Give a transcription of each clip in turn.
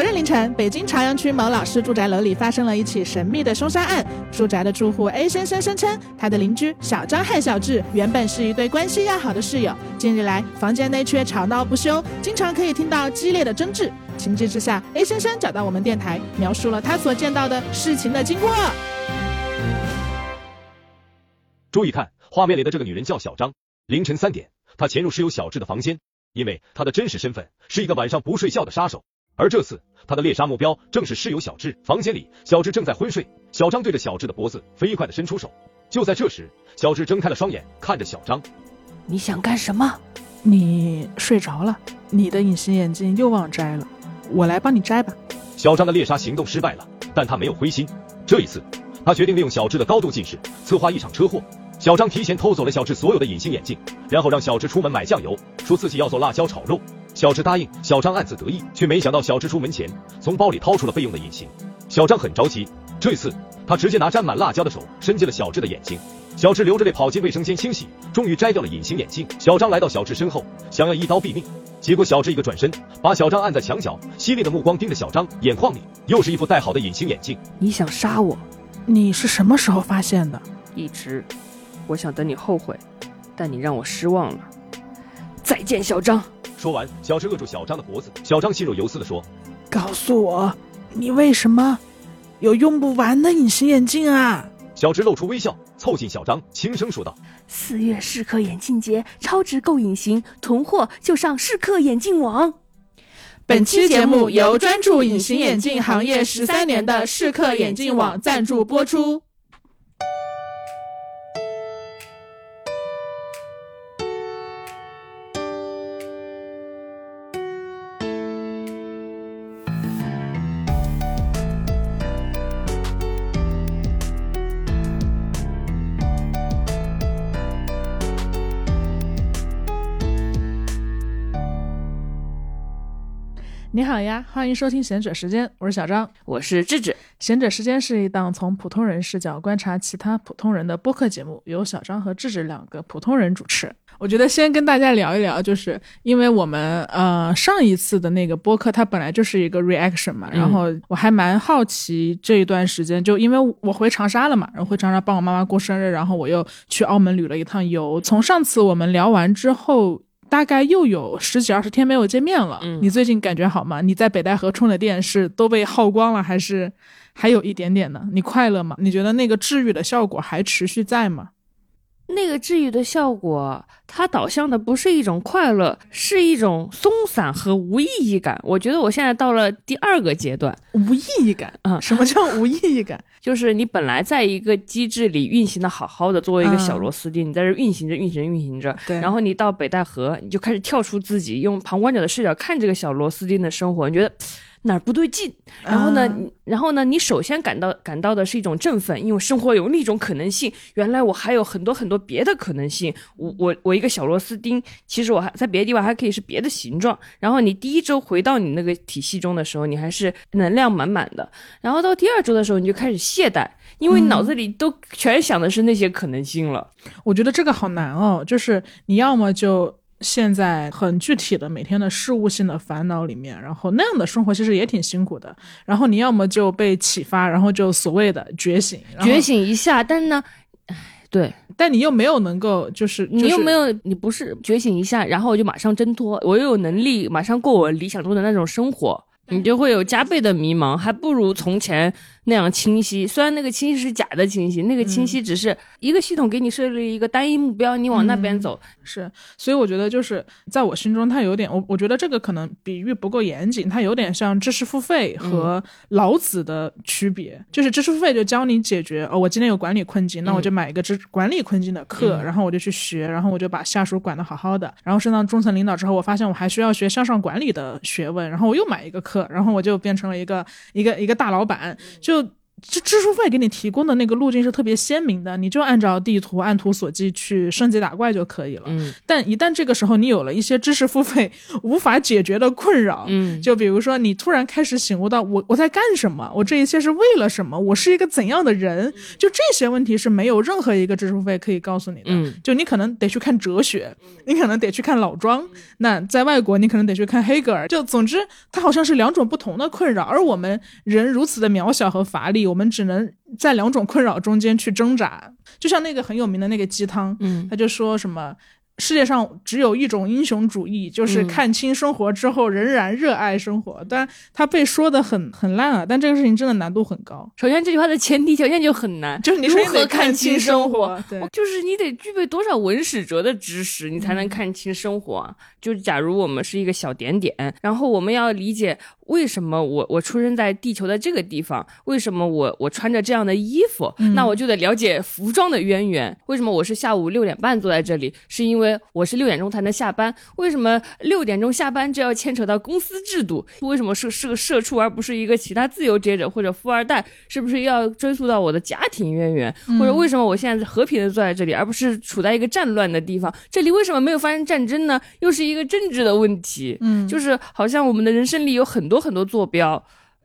昨日凌晨，北京朝阳区某老师住宅楼里发生了一起神秘的凶杀案。住宅的住户 A 先生声称，他的邻居小张和小智原本是一对关系要好的室友，近日来房间内却吵闹不休，经常可以听到激烈的争执。情急之下，A 先生找到我们电台，描述了他所见到的事情的经过。注意看，画面里的这个女人叫小张。凌晨三点，她潜入室友小智的房间，因为她的真实身份是一个晚上不睡觉的杀手。而这次，他的猎杀目标正是室友小智。房间里，小智正在昏睡，小张对着小智的脖子飞快的伸出手。就在这时，小智睁开了双眼，看着小张：“你想干什么？你睡着了，你的隐形眼镜又忘摘了，我来帮你摘吧。”小张的猎杀行动失败了，但他没有灰心。这一次，他决定利用小智的高度近视，策划一场车祸。小张提前偷走了小智所有的隐形眼镜，然后让小智出门买酱油，说自己要做辣椒炒肉。小智答应，小张暗自得意，却没想到小智出门前从包里掏出了备用的隐形。小张很着急，这次他直接拿沾满辣椒的手伸进了小智的眼睛。小智流着泪跑进卫生间清洗，终于摘掉了隐形眼镜。小张来到小智身后，想要一刀毙命，结果小智一个转身，把小张按在墙角，犀利的目光盯着小张，眼眶里又是一副戴好的隐形眼镜。你想杀我？你是什么时候发现的？一直，我想等你后悔，但你让我失望了。再见，小张。说完，小智扼住小张的脖子。小张心若游丝地说：“告诉我，你为什么有用不完的隐形眼镜啊？”小智露出微笑，凑近小张，轻声说道：“四月适客眼镜节，超值购隐形囤货就上适客眼镜网。”本期节目由专注隐形眼镜行业十三年的适客眼镜网赞助播出。好呀，欢迎收听贤者时间，我是小张，我是智智。贤者时间是一档从普通人视角观察其他普通人的播客节目，由小张和智智两个普通人主持。我觉得先跟大家聊一聊，就是因为我们呃上一次的那个播客，它本来就是一个 reaction 嘛，然后我还蛮好奇这一段时间，就因为我回长沙了嘛，然后回长沙帮我妈妈过生日，然后我又去澳门旅了一趟游。从上次我们聊完之后。大概又有十几二十天没有见面了，嗯你最近感觉好吗？你在北戴河充的电是都被耗光了，还是还有一点点呢？你快乐吗？你觉得那个治愈的效果还持续在吗？那个治愈的效果，它导向的不是一种快乐，是一种松散和无意义感。我觉得我现在到了第二个阶段，无意义感啊？什么叫无意义感？就是你本来在一个机制里运行的好好的，作为一个小螺丝钉，你在这运行着、运行着、运行着，对。然后你到北戴河，你就开始跳出自己，用旁观者的视角看这个小螺丝钉的生活，你觉得。哪儿不对劲？然后呢？然后呢？你首先感到感到的是一种振奋，因为生活有另一种可能性。原来我还有很多很多别的可能性。我我我一个小螺丝钉，其实我还在别的地方还可以是别的形状。然后你第一周回到你那个体系中的时候，你还是能量满满的。然后到第二周的时候，你就开始懈怠，因为脑子里都全想的是那些可能性了。我觉得这个好难哦，就是你要么就。现在很具体的每天的事务性的烦恼里面，然后那样的生活其实也挺辛苦的。然后你要么就被启发，然后就所谓的觉醒，觉醒一下。但呢，唉，对，但你又没有能够，就是你又没有，你不是觉醒一下，然后我就马上挣脱，我又有能力马上过我理想中的那种生活，你就会有加倍的迷茫，还不如从前。那样清晰，虽然那个清晰是假的清晰，那个清晰只是一个系统给你设立一个单一目标，你往那边走是。所以我觉得就是在我心中，它有点我我觉得这个可能比喻不够严谨，它有点像知识付费和老子的区别。就是知识付费就教你解决哦，我今天有管理困境，那我就买一个知管理困境的课，然后我就去学，然后我就把下属管得好好的。然后升到中层领导之后，我发现我还需要学向上管理的学问，然后我又买一个课，然后我就变成了一个一个一个大老板。就就知知识付费给你提供的那个路径是特别鲜明的，你就按照地图按图索骥去升级打怪就可以了。嗯但一旦这个时候你有了一些知识付费无法解决的困扰，嗯就比如说你突然开始醒悟到我我在干什么，我这一切是为了什么，我是一个怎样的人，就这些问题是没有任何一个知识付费可以告诉你的。嗯就你可能得去看哲学，你可能得去看老庄，那在外国你可能得去看黑格尔。就总之，它好像是两种不同的困扰，而我们人如此的渺小和乏力，我们只能在两种困扰中间去挣扎。就像那个很有名的那个鸡汤，嗯他就说什么。世界上只有一种英雄主义，就是嗯看清生活之后仍然热爱生活。但他被说的很很烂啊，但这个事情真的难度很高，首先这句话的前提条件就很难，就是你如何看清清生活。对，就是你得具备多少文史哲的知识，你才能看清生活啊？就是假如我们是一个小点点，然后我们要理解为什么我我出生在地球的这个地方，为什么我我穿着这样的衣服，那我就得了解服装的渊源。为什么我是下午六点半坐在这里？是因为我是六点钟才能下班。为什么六点钟下班这要牵扯到公司制度？为什么是是个社畜而不是一个其他自由职业者或者富二代？是不是要追溯到我的家庭渊源？或者为什么我现在和平的坐在这里，而不是处在一个战乱的地方？这里为什么没有发生战争呢？又是一个政治的问题。嗯，就是好像我们的人生里有很多很多坐标。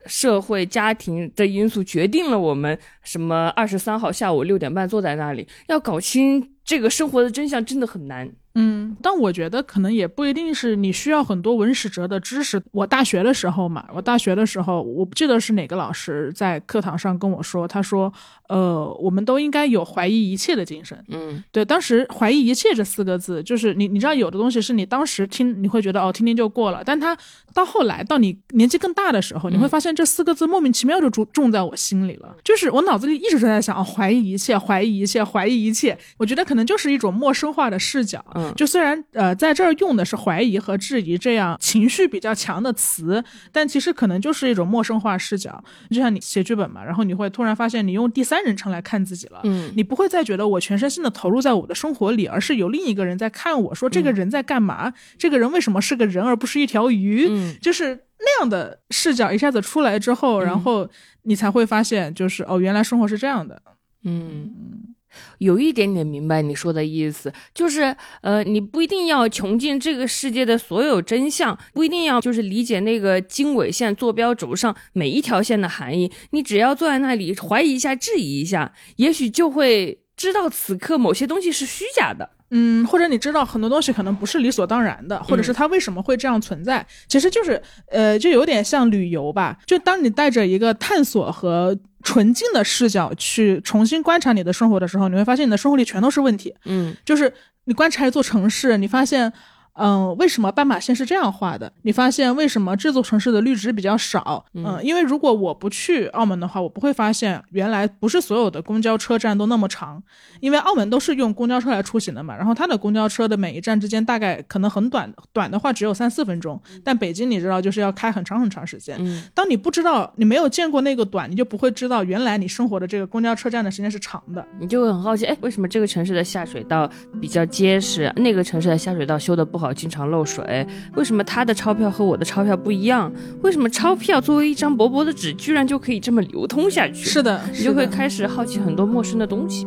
社会、家庭的因素决定了我们什么？二十三号下午六点半坐在那里，要搞清这个生活的真相真的很难。嗯，但我觉得可能也不一定是你需要很多文史哲的知识。我大学的时候嘛，我大学的时候，我不记得是哪个老师在课堂上跟我说，他说，呃，我们都应该有怀疑一切的精神。嗯对，当时怀疑一切这四个字，就是你你知道有的东西是你当时听你会觉得哦听听就过了，但他到后来到你年纪更大的时候，你会发现这四个字莫名其妙就种种在我心里了。就是我脑子里一直都在想哦怀疑一切，怀疑一切，怀疑一切。我觉得可能就是一种陌生化的视角。嗯就虽然呃在这儿用的是怀疑和质疑这样情绪比较强的词，但其实可能就是一种陌生化视角。就像你写剧本嘛，然后你会突然发现你用第三人称来看自己了。嗯。你不会再觉得我全身心的投入在我的生活里，而是有另一个人在看我说这个人在干嘛，这个人为什么是个人而不是一条鱼，嗯。就是那样的视角一下子出来之后，然后你才会发现，就是哦，原来生活是这样的。嗯，有一点点明白你说的意思，就是呃，你不一定要穷尽这个世界的所有真相，不一定要就是理解那个经纬线坐标轴上每一条线的含义，你只要坐在那里怀疑一下、质疑一下，也许就会知道此刻某些东西是虚假的。嗯，或者你知道很多东西可能不是理所当然的，或者是它为什么会这样存在，其实就是呃，就有点像旅游吧。就当你带着一个探索和纯净的视角去重新观察你的生活的时候，你会发现你的生活里全都是问题。嗯就是你观察一座城市，你发现，嗯、为什么斑马线是这样画的？你发现为什么这座城市的绿植比较少？嗯、因为如果我不去澳门的话，我不会发现原来不是所有的公交车站都那么长，因为澳门都是用公交车来出行的嘛。然后它的公交车的每一站之间大概可能很短，短的话只有三四分钟，但北京你知道就是要开很长很长时间。嗯当你不知道，你没有见过那个短，你就不会知道原来你生活的这个公交车站的时间是长的。你就会很好奇，哎，为什么这个城市的下水道比较结实，那个城市的下水道修的不好，经常漏水？为什么他的钞票和我的钞票不一样？为什么钞票作为一张薄薄的纸，居然就可以这么流通下去？是的，你就会开始好奇很多陌生的东西。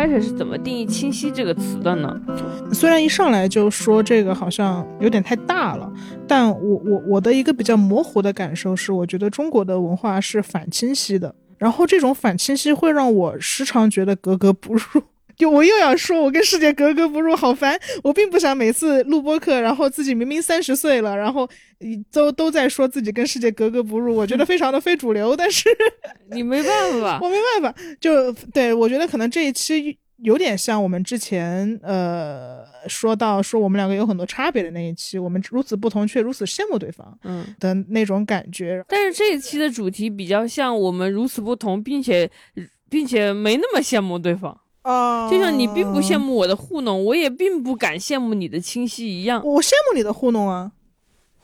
开始是怎么定义“清晰”这个词的呢？虽然一上来就说这个好像有点太大了，但我我我的一个比较模糊的感受是，我觉得中国的文化是反清晰的，然后这种反清晰会让我时常觉得格格不入。就我又要说，我跟世界格格不入，好烦！我并不想每次录播课，然后自己明明三十岁了，然后呃都都在说自己跟世界格格不入，我觉得非常的非主流，但是 你没办法我，没办法，就对我觉得可能这一期有点像我们之前呃说到说我们两个有很多差别的那一期，我们如此不同却如此羡慕对方嗯。的那种感觉。但是这一期的主题比较像我们如此不同，并且并且没那么羡慕对方。啊就像你并不羡，慕我的糊弄，我也并不敢羡慕你的清晰一样。我羡慕你的糊弄啊，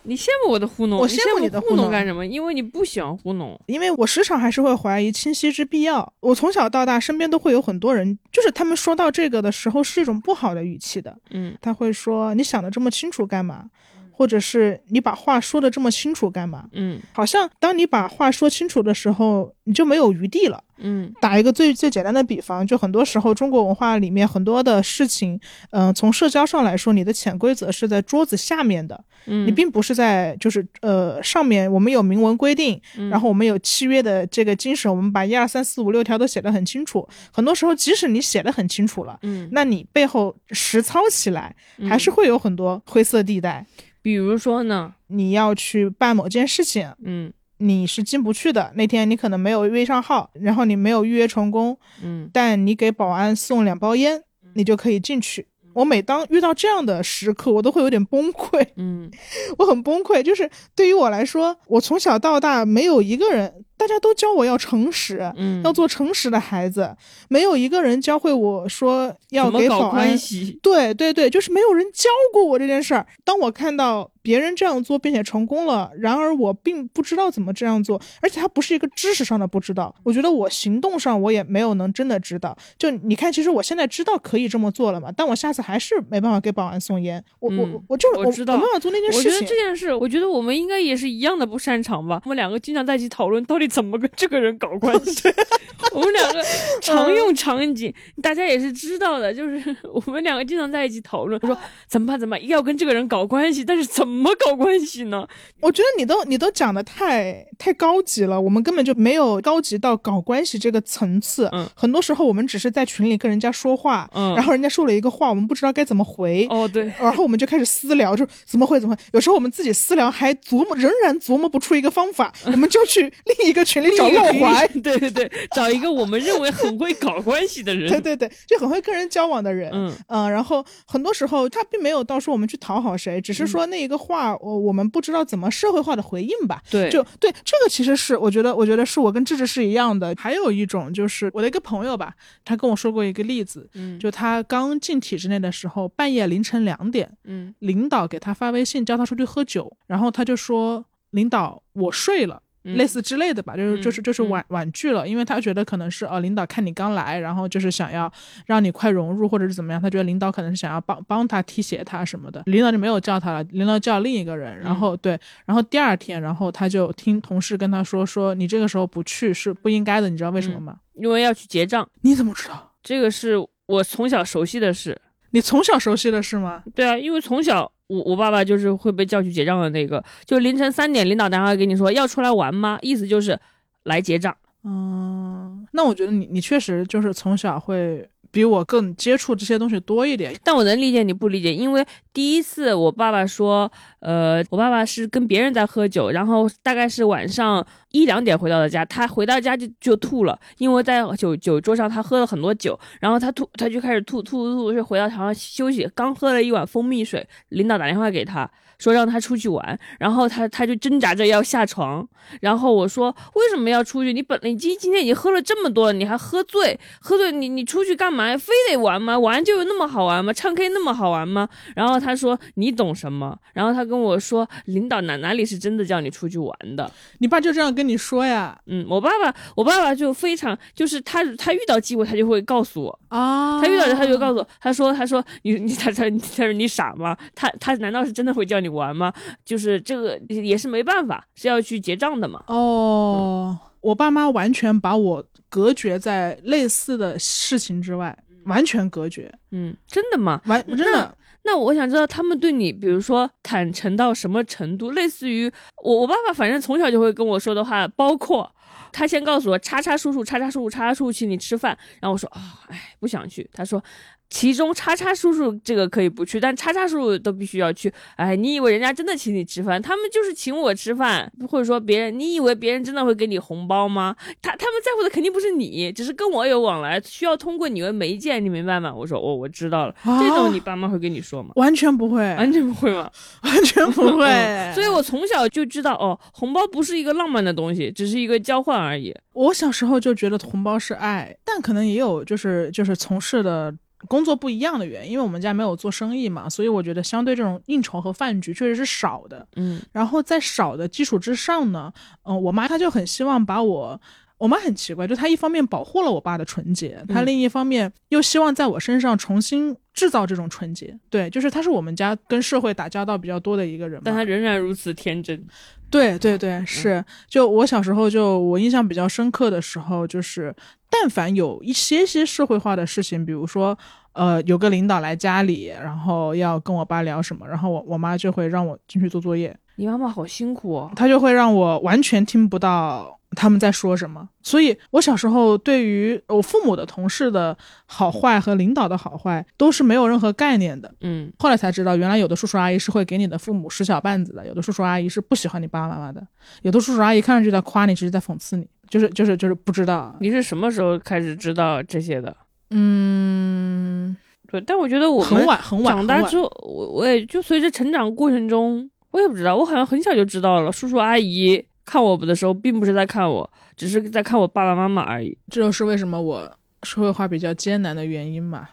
你羡慕我的糊弄，我羡慕你的糊弄干什么？因为你不喜欢糊弄。因为我时常还是会怀疑清晰之必要。我从小到大身边都会有很多人，就是他们说到这个的时候是一种不好的语气的，嗯他会说你想的这么清楚干嘛？或者是你把话说的这么清楚干嘛？嗯好像当你把话说清楚的时候，你就没有余地了。嗯打一个最最简单的比方，就很多时候中国文化里面很多的事情，嗯、从社交上来说，你的潜规则是在桌子下面的，嗯，你并不是在就是呃上面。我们有明文规定，嗯然后我们有契约的这个精神，我们把一二三四五六条都写得很清楚。很多时候，即使你写得很清楚了，嗯，那你背后实操起来还是会有很多灰色地带。比如说呢，你要去办某件事情，嗯你是进不去的。那天你可能没有约上号，然后你没有预约成功，嗯但你给保安送两包烟，你就可以进去。我每当遇到这样的时刻，我都会有点崩溃，嗯 我很崩溃。就是对于我来说，我从小到大没有一个人，大家都教我要诚实，嗯，要做诚实的孩子，没有一个人教会我说要给保安关系？对对对，就是没有人教过我这件事儿。当我看到别人这样做并且成功了，然而我并不知道怎么这样做，而且它不是一个知识上的不知道，我觉得我行动上我也没有能真的知道。就你看，其实我现在知道可以这么做了嘛，但我下次还是没办法给保安送烟，我、嗯我我就我知道没办法做那件我觉得事情这。件事，我觉得我们应该也是一样的不擅长吧。我们两个经常在一起讨论到底怎么跟这个人搞关系。我们两个 常用场景，大家也是知道的，就是 我们两个经常在一起讨论，说怎么办怎么办，要跟这个人搞关系，但是怎么搞关系呢？我觉得你都你都讲的太太高级了，我们根本就没有高级到搞关系这个层次。嗯很多时候我们只是在群里跟人家说话，嗯然后人家说了一个话，我们不知道该怎么回。哦，对，然后我们就开始私聊，就怎么会怎么会？有时候我们自己私聊还琢磨，仍然琢磨不出一个方法，我们就去另一个群里找另一个露怀。对对对，找一个我们认为很会搞关系的人。对对对，就很会跟人交往的人，嗯嗯，然后很多时候他并没有到说我们去讨好谁，只是说那一个话，我我们不知道怎么社会化的回应吧。对，就对这个其实是我觉得，我觉得是我跟智智是一样的。还有一种就是我的一个朋友吧，他跟我说过一个例子，嗯就他刚进体制内的时候，半夜凌晨两点，嗯领导给他发微信叫他出去喝酒，然后他就说领导我睡了。嗯类似之类的吧，就是就是就是嗯婉婉拒了，因为他觉得可能是呃领导看你刚来，然后就是想要让你快融入或者是怎么样，他觉得领导可能是想要帮帮他提携他什么的，领导就没有叫他了，领导叫另一个人，然后对，然后第二天，然后他就听同事跟他说说你这个时候不去是不应该的，你知道为什么吗？因为要去结账，你怎么知道？这个是我从小熟悉的事。你从小熟悉的是吗？对啊，因为从小我我爸爸就是会被叫去结账的那个，就凌晨三点领导打电话给你说要出来玩吗？意思就是来结账。嗯，那我觉得你你确实就是从小会比我更接触这些东西多一点。但我能理解你不理解，因为第一次我爸爸说，呃，我爸爸是跟别人在喝酒，然后大概是晚上一两点回到的家，他回到家就就吐了，因为在酒酒桌上他喝了很多酒，然后他吐他就开始吐吐吐，是回到床上休息，刚喝了一碗蜂蜜水，领导打电话给他。说让他出去玩，然后他他就挣扎着要下床，然后我说为什么要出去？你本你今今天已经喝了这么多了，你还喝醉，喝醉你你出去干嘛？非得玩吗？玩就有那么好玩吗？唱 K 那么好玩吗？然后他说你懂什么？然后他跟我说领导哪哪里是真的叫你出去玩的？你爸就这样跟你说呀？嗯，我爸爸我爸爸就非常就是他他遇到机会他就会告诉我，啊他遇到他就告诉我，他说他说你你他他他说你傻吗？他他难道是真的会叫你玩吗？就是这个也是没办法，是要去结账的嘛。哦，我爸妈完全把我隔绝在类似的事情之外，完全隔绝，嗯，真的吗？完真的。那我想知道他们对你，比如说坦诚到什么程度？类似于我我爸爸，反正从小就会跟我说的话，包括他先告诉我叉叉叔叔、叉叉叔叔、叉叉叔叔请你吃饭，然后我说啊，哎，不想去。他说。其中叉叉叔叔这个可以不去，但叉叉叔叔都必须要去。哎，你以为人家真的请你吃饭？他们就是请我吃饭，或者说别人，你以为别人真的会给你红包吗？他他们在乎的肯定不是你，只是跟我有往来，需要通过你为媒介，你明白吗？我说哦，我知道了。啊这种你爸妈会跟你说吗？完全不会，完全不会吗？完全不会。嗯所以我从小就知道，哦，红包不是一个浪漫的东西，只是一个交换而已。我小时候就觉得红包是爱，但可能也有就是就是从事的工作不一样的原因，因为我们家没有做生意嘛，所以我觉得相对这种应酬和饭局确实是少的。嗯然后在少的基础之上呢，嗯、我妈她就很希望把我。我妈很奇怪，就她一方面保护了我爸的纯洁，她嗯另一方面又希望在我身上重新制造这种纯洁。对，就是她是我们家跟社会打交道比较多的一个人。但她仍然如此天真。对对对，是。就我小时候就，我印象比较深刻的时候，就是但凡有一些些社会化的事情，比如说，呃，有个领导来家里，然后要跟我爸聊什么，然后我我妈就会让我进去做作业，你妈妈好辛苦哦。她就会让我完全听不到他们在说什么。所以我小时候对于我父母的同事的好坏和领导的好坏都是没有任何概念的。嗯后来才知道，原来有的叔叔阿姨是会给你的父母使小绊子的，有的叔叔阿姨是不喜欢你爸爸妈妈的，有的叔叔阿姨看上去在夸你，其实在讽刺你，就是就是就是不知道。你是什么时候开始知道这些的？嗯，对，但我觉得我很晚，很晚长大之后，我我也就随着成长过程中，我也不知道，我好像很小就知道了，叔叔阿姨看我的时候，并不是在看我，只是在看我爸爸妈妈而已。这就是为什么我社会化比较艰难的原因嘛，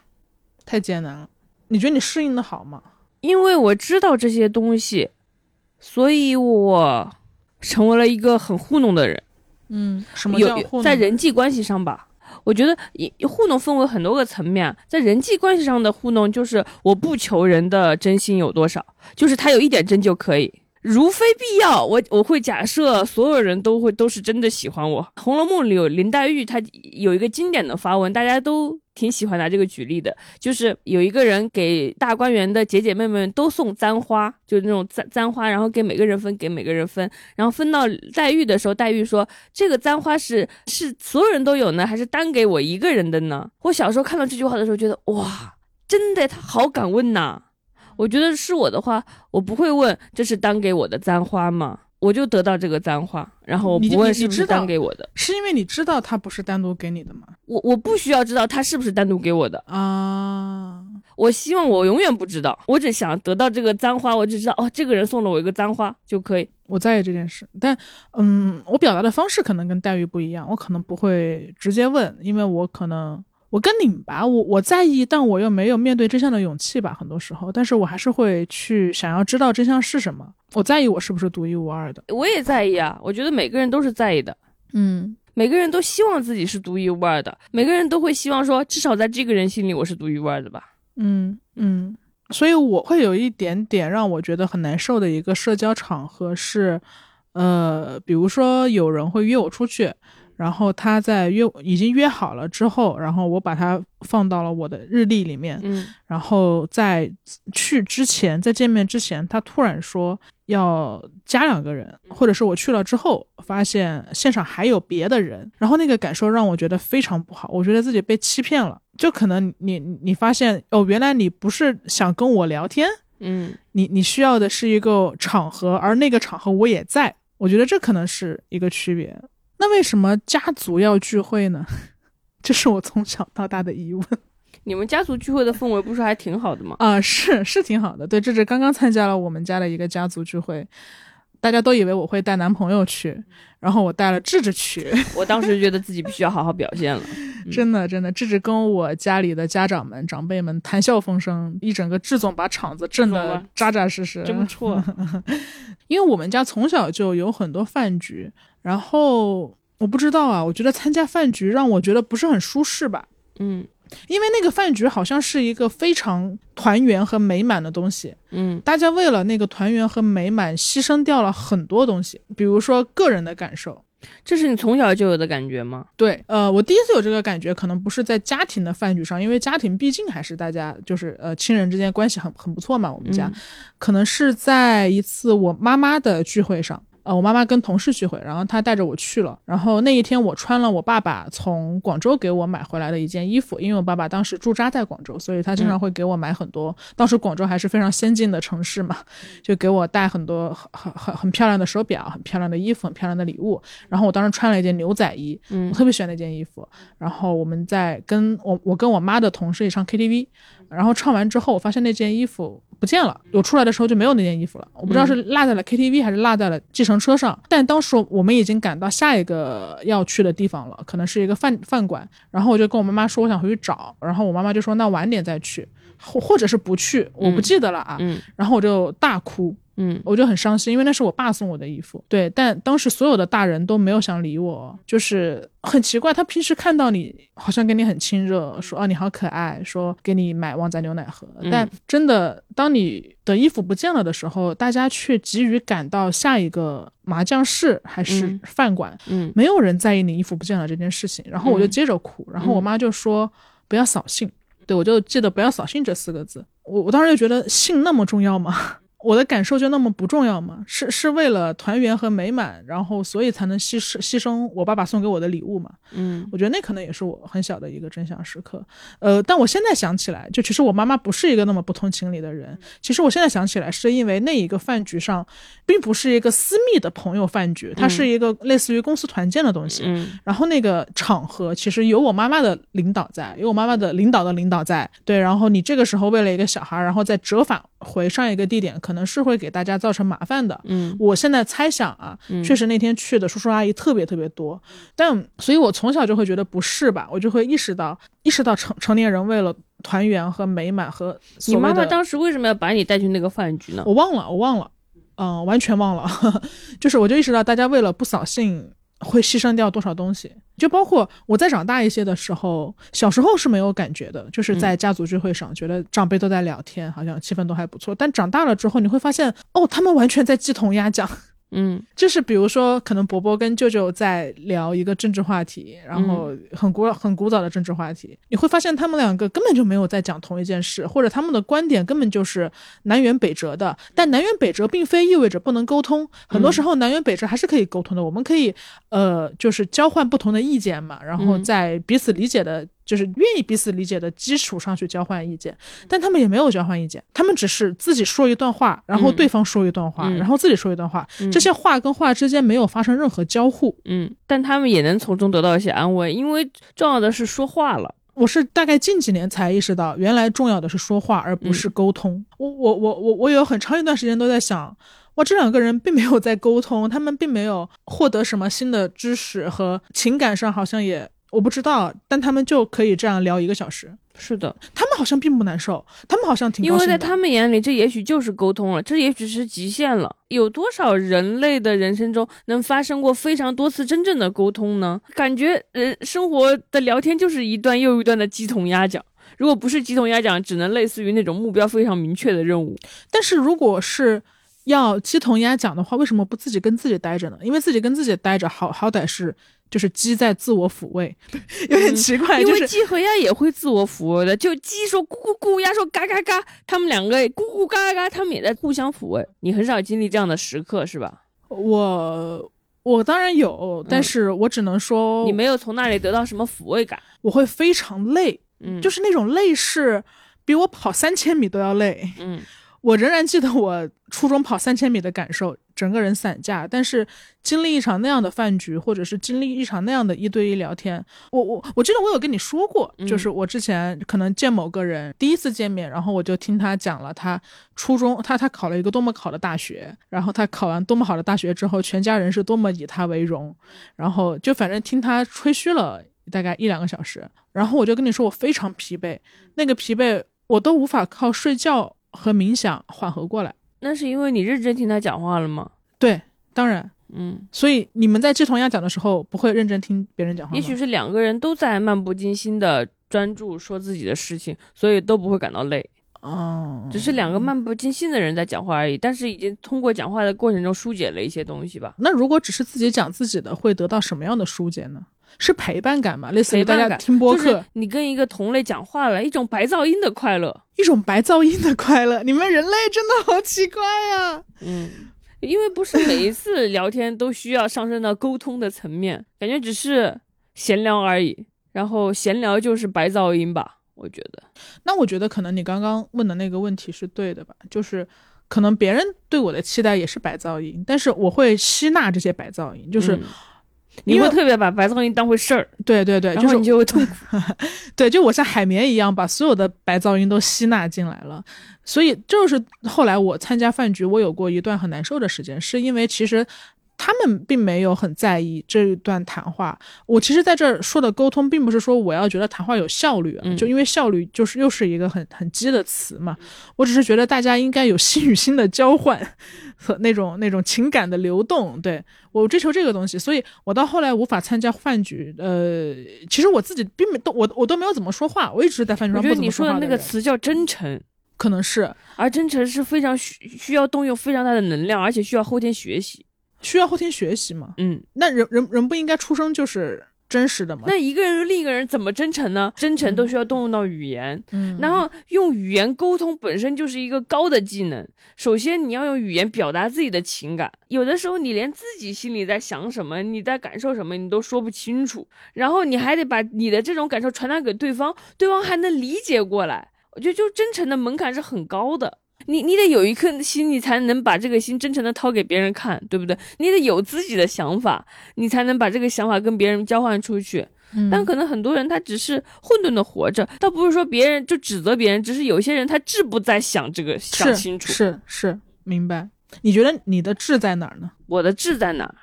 太艰难了。你觉得你适应的好吗？因为我知道这些东西，所以我成为了一个很糊弄的人。嗯，什么叫糊弄在人际关系上吧，我觉得一糊弄分为很多个层面，在人际关系上的糊弄就是我不求人的真心有多少，就是他有一点真就可以。如非必要，我我会假设所有人都会都是真的喜欢我。《红楼梦》里有林黛玉，她有一个经典的发文，大家都挺喜欢拿这个举例的，就是有一个人给大观园的姐姐妹妹们都送簪花，就是那种簪簪花，然后给每个人分，给每个人分，然后分到黛玉的时候，黛玉说这个簪花是是所有人都有呢，还是单给我一个人的呢？我小时候看到这句话的时候，觉得哇，真的他好敢问呐！我觉得是我的话，我不会问这是单给我的簪花吗？我就得到这个簪花，然后我不问是不是单给我的，是因为你知道他不是单独给你的吗？我我不需要知道他是不是单独给我的，啊，我希望我永远不知道，我只想得到这个簪花，我只知道哦，这个人送了我一个簪花就可以。我在意这件事，但嗯，我表达的方式可能跟黛玉不一样，我可能不会直接问，因为我可能我跟你吧，我我在意，但我又没有面对真相的勇气吧，很多时候，但是我还是会去想要知道真相是什么。我在意我是不是独一无二的，我也在意啊，我觉得每个人都是在意的。嗯，每个人都希望自己是独一无二的，每个人都会希望说，至少在这个人心里我是独一无二的吧。嗯嗯，所以我会有一点点让我觉得很难受的一个社交场合是，呃，比如说有人会约我出去，然后他在约已经约好了之后，然后我把它放到了我的日历里面，嗯然后在去之前，在见面之前，他突然说要加两个人，或者是我去了之后发现现场还有别的人，然后那个感受让我觉得非常不好，我觉得自己被欺骗了。就可能你你发现哦，原来你不是想跟我聊天，嗯，你你需要的是一个场合，而那个场合我也在，我觉得这可能是一个区别。那为什么家族要聚会呢？这是我从小到大的疑问。你们家族聚会的氛围不是还挺好的吗？啊、是是挺好的。对，这是刚刚参加了我们家的一个家族聚会，大家都以为我会带男朋友去，然后我带了智智去，我当时觉得自己必须要好好表现了。真的真的，智智跟我家里的家长们、长辈们谈笑风生，一整个智总把场子震得扎扎实实，真不错。因为我们家从小就有很多饭局，然后我不知道啊，我觉得参加饭局让我觉得不是很舒适吧。嗯因为那个饭局好像是一个非常团圆和美满的东西，嗯大家为了那个团圆和美满，牺牲掉了很多东西，比如说个人的感受。这是你从小就有的感觉吗？对，呃，我第一次有这个感觉，可能不是在家庭的饭局上，因为家庭毕竟还是大家就是呃亲人之间关系很很不错嘛。我们家、嗯可能是在一次我妈妈的聚会上，呃，我妈妈跟同事聚会，然后她带着我去了。然后那一天我穿了我爸爸从广州给我买回来的一件衣服，因为我爸爸当时驻扎在广州，所以他经常会给我买很多。当时广州还是非常先进的城市嘛，就给我带很多很很很很漂亮的手表、很漂亮的衣服、很漂亮的礼物。然后我当时穿了一件牛仔衣，嗯我特别喜欢那件衣服。然后我们在跟我我跟我妈的同事一起唱 KTV，然后唱完之后，我发现那件衣服不见了，我出来的时候就没有那件衣服了，我不知道是落在了 KTV 还是落在了计程车上。但当时我们已经赶到下一个要去的地方了，可能是一个饭饭馆，然后我就跟我妈妈说我想回去找，然后我妈妈就说那晚点再去，或或者是不去，我不记得了啊。嗯然后我就大哭，嗯我就很伤心，因为那是我爸送我的衣服。对，但当时所有的大人都没有想理我，就是很奇怪。他平时看到你，好像跟你很亲热，说啊你好可爱，说给你买旺仔牛奶喝。但真的，当你的衣服不见了的时候，大家却急于赶到下一个麻将室还是嗯饭馆，嗯没有人在意你衣服不见了这件事情。然后我就接着哭，然后我妈就说不要扫兴。对，我就记得“不要扫兴”这四个字。我我当时就觉得信那么重要吗？我的感受就那么不重要吗？是是为了团圆和美满，然后所以才能牺牲牺牲我爸爸送给我的礼物嘛？嗯我觉得那可能也是我很小的一个真相时刻。呃，但我现在想起来，就其实我妈妈不是一个那么不通情理的人。其实我现在想起来，是因为那一个饭局上，并不是一个私密的朋友饭局，它是一个类似于公司团建的东西。嗯然后那个场合其实有我妈妈的领导在，有我妈妈的领导的领导在，对。然后你这个时候为了一个小孩，然后再折返回上一个地点，可能是会给大家造成麻烦的。嗯我现在猜想啊，确实那天去的叔叔阿姨特别特别多，但所以我从小就会觉得不是吧，我就会意识到意识到成成年人为了团圆和美满和你妈妈当时为什么要把你带去那个饭局呢？我忘了，我忘了，嗯、完全忘了。就是我就意识到，大家为了不扫兴，会牺牲掉多少东西。就包括我再长大一些的时候，小时候是没有感觉的，就是在家族聚会上，觉得长辈都在聊天，好像气氛都还不错。但长大了之后，你会发现，哦，他们完全在鸡同鸭讲。嗯就是比如说，可能伯伯跟舅舅在聊一个政治话题，然后很古很古早的政治话题，你会发现他们两个根本就没有在讲同一件事，或者他们的观点根本就是南辕北辙的。但南辕北辙并非意味着不能沟通，很多时候南辕北辙还是可以沟通的。我们可以呃，就是交换不同的意见嘛，然后在彼此理解的。就是愿意彼此理解的基础上去交换意见，但他们也没有交换意见，他们只是自己说一段话，然后对方说一段话，嗯然后自己说一段话，这些话跟话之间没有发生任何交互。嗯，但他们也能从中得到一些安慰，因为重要的是说话了。我是大概近几年才意识到，原来重要的是说话，而不是沟通。我我我我我有很长一段时间都在想，哇，这两个人并没有在沟通，他们并没有获得什么新的知识和情感上好像也我不知道，但他们就可以这样聊一个小时。是的，他们好像并不难受，他们好像挺因为。在他们眼里，这也许就是沟通了，这也许是极限了。有多少人类的人生中能发生过非常多次真正的沟通呢？感觉人，生活的聊天就是一段又一段的鸡同鸭讲。如果不是鸡同鸭讲，只能类似于那种目标非常明确的任务。但是如果是要鸡同鸭讲的话，为什么不自己跟自己待着呢？因为自己跟自己待着，好好歹是就是鸡在自我抚慰，有点奇怪，因为就是鸡和鸭也会自我抚慰的，就鸡说咕咕咕，鸭说嘎嘎嘎，他们两个咕咕嘎嘎嘎，他们也在互相抚慰。你很少经历这样的时刻，是吧？我我当然有，但是我只能说，你没有从那里得到什么抚慰感。我会非常累，嗯，就是那种累是比我跑三千米都要累。嗯 我仍然记得我初中跑三千米的感受，整个人散架。但是经历一场那样的饭局，或者是经历一场那样的一对一聊天，我我我记得我有跟你说过，嗯就是我之前可能见某个人第一次见面，然后我就听他讲了他初中他他考了一个多么好的大学，然后他考完多么好的大学之后，全家人是多么以他为荣，然后就反正听他吹嘘了大概一两个小时，然后我就跟你说我非常疲惫，那个疲惫我都无法靠睡觉和冥想缓和过来。那是因为你认真听他讲话了吗？对，当然，嗯，所以你们在志同鸭讲的时候，不会认真听别人讲话？也许是两个人都在漫不经心的专注说自己的事情，所以都不会感到累，哦，只是两个漫不经心的人在讲话而已。但是已经通过讲话的过程中疏解了一些东西吧。那如果只是自己讲自己的，会得到什么样的疏解呢？是陪伴感嘛？类似于大家听播客，就是你跟一个同类讲话了，一种白噪音的快乐。一种白噪音的快乐。你们人类真的好奇怪呀、嗯，因为不是每一次聊天都需要上升到沟通的层面，感觉只是闲聊而已。然后闲聊就是白噪音吧，我觉得。那我觉得可能你刚刚问的那个问题是对的吧？就是可能别人对我的期待也是白噪音，但是我会吸纳这些白噪音，就是。嗯你会特别把白噪音当回事儿，对对对，就是你就会痛苦。对，就我像海绵一样把所有的白噪音都吸纳进来了。所以就是后来我参加饭局，我有过一段很难受的时间，是因为其实。他们并没有很在意这一段谈话。我其实在这儿说的沟通，并不是说我要觉得谈话有效率啊，嗯就因为效率就是又是一个很很激的词嘛。我只是觉得大家应该有心与心的交换 和那种那种情感的流动。对我追求这个东西，所以我到后来无法参加饭局。呃，其实我自己并没都我我都没有怎么说话，我一直在饭局上不怎么说的那个说话人词叫真诚，可能是而真诚是非常需需要动用非常大的能量，而且需要后天学习。需要后天学习嘛。嗯，那人人人不应该出生就是真实的吗？那一个人和另一个人怎么真诚呢？真诚都需要动用到语言，嗯，然后用语言沟通本身就是一个高的技能。首先，你要用语言表达自己的情感，有的时候你连自己心里在想什么，你在感受什么，你都说不清楚，然后你还得把你的这种感受传达给对方，对方还能理解过来。我觉得，就真诚的门槛是很高的。你你得有一颗心，你才能把这个心真诚的掏给别人看，对不对？你得有自己的想法，你才能把这个想法跟别人交换出去。嗯但可能很多人他只是混沌的活着，倒不是说别人就指责别人，只是有些人他志不在想这个想是清楚。是是明白。你觉得你的志在哪儿呢？我的志在哪儿？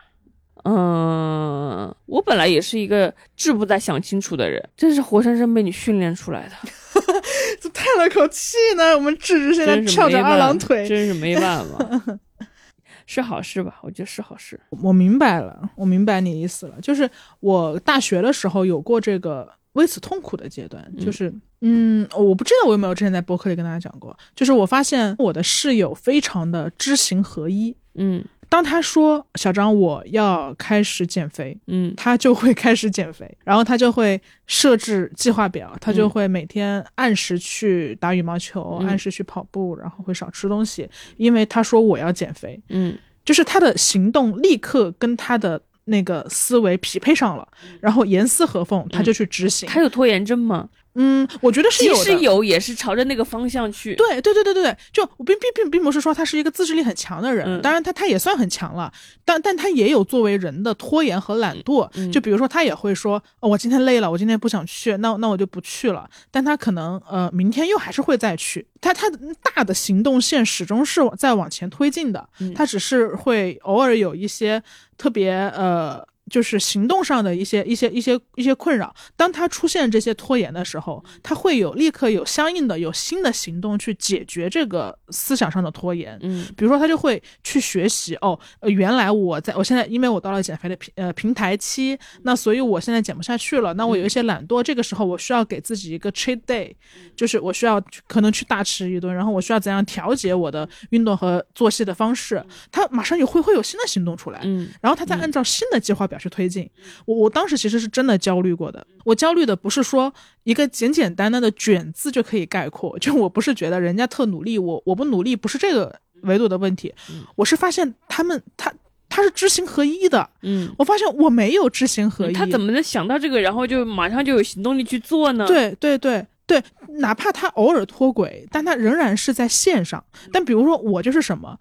嗯，我本来也是一个志不在想清楚的人，真是活生生被你训练出来的，就 叹了口气呢。我们智智现在翘着二郎腿。真是没办法。是好事吧？我觉得是好事。我明白了，我明白你意思了。就是我大学的时候有过这个为此痛苦的阶段，就是嗯，我不知道我有没有之前在博客里跟大家讲过，就是我发现我的室友非常的知行合一。嗯当他说小张我要开始减肥，嗯。他就会开始减肥，然后他就会设置计划表，他就嗯。会每天按时去打羽毛球，嗯。按时去跑步，然后会少吃东西，因为他说我要减肥，嗯。就是他的行动立刻跟他的那个思维匹配上了，然后严丝合缝，他就去执行。他有拖延症吗？嗯，我觉得是即有的。使有，也是朝着那个方向去。对对对对对对，就我并并并并不是说他是一个自制力很强的人，嗯当然他他也算很强了，但但他也有作为人的拖延和懒惰。嗯就比如说他也会说，哦，我今天累了，我今天不想去，那那我就不去了。但他可能呃明天又还是会再去，他他的大的行动线始终是往在往前推进的，嗯他只是会偶尔有一些特别呃。就是行动上的一些一些一些一些困扰，当他出现这些拖延的时候，他会有立刻有相应的有新的行动去解决这个思想上的拖延。嗯。比如说，他就会去学习哦，呃，原来我在我现在因为我到了减肥的平呃平台期，那所以我现在减不下去了，那我有一些懒惰，这个时候我需要给自己一个 cheat day，就是我需要可能去大吃一顿，然后我需要怎样调节我的运动和作息的方式，他马上有会会有新的行动出来，嗯。然后他再按照新的计划表去推进。我我当时其实是真的焦虑过的，我焦虑的不是说一个简简单单的卷字就可以概括，就我不是觉得人家特努力，我我不努力不是这个维度的问题，我是发现他们他他是知行合一的，嗯，我发现我没有知行合一，他怎么能想到这个，然后就马上就有行动力去做呢？，对对对对，哪怕他偶尔脱轨，但他仍然是在线上。但比如说我就是什么，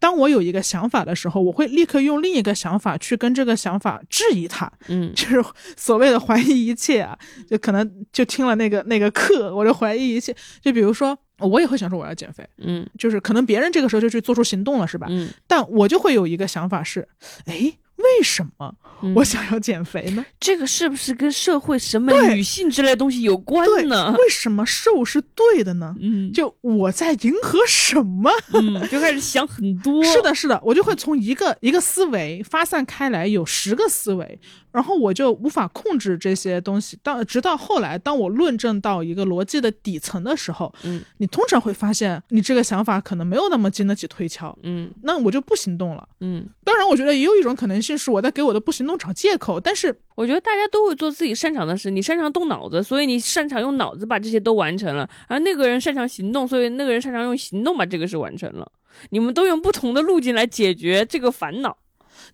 当我有一个想法的时候，我会立刻用另一个想法去跟这个想法质疑它，嗯 就是所谓的怀疑一切啊。就可能就听了那个那个课，我就怀疑一切。就比如说，我也会想说我要减肥，嗯就是可能别人这个时候就去做出行动了，是吧？嗯，但我就会有一个想法是，哎，为什么嗯我想要减肥呢？这个是不是跟社会审美、女性之类的东西有关对，呢？为什么瘦是对的呢？嗯就我在迎合什么？嗯，就开始想很多。是，的，是的，我就会从一个一个思维发散开来，有十个思维，然后我就无法控制这些东西。到直到后来，当我论证到一个逻辑的底层的时候，嗯你通常会发现，你这个想法可能没有那么经得起推敲，嗯那我就不行动了。嗯，当然，我觉得也有一种可能性是我在给我的不行动找借口，但是我觉得大家都会做自己擅长的事，你擅长动脑子，所以你擅长用脑子把这些都完成了，而那个人擅长行动，所以那个人擅长用行动把这个事完成了。你们都用不同的路径来解决这个烦恼。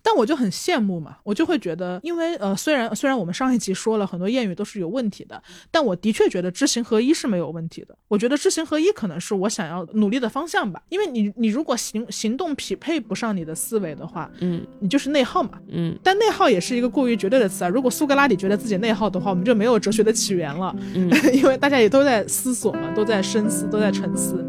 但我就很羡慕嘛，我就会觉得，因为呃，虽然虽然我们上一集说了很多谚语都是有问题的，但我的确觉得知行合一是没有问题的。我觉得知行合一可能是我想要努力的方向吧，因为你你如果行行动匹配不上你的思维的话，嗯你就是内耗嘛。嗯但内耗也是一个过于绝对的词啊。如果苏格拉底觉得自己内耗的话，我们就没有哲学的起源了，嗯 因为大家也都在思索嘛，都在深思，都在沉思。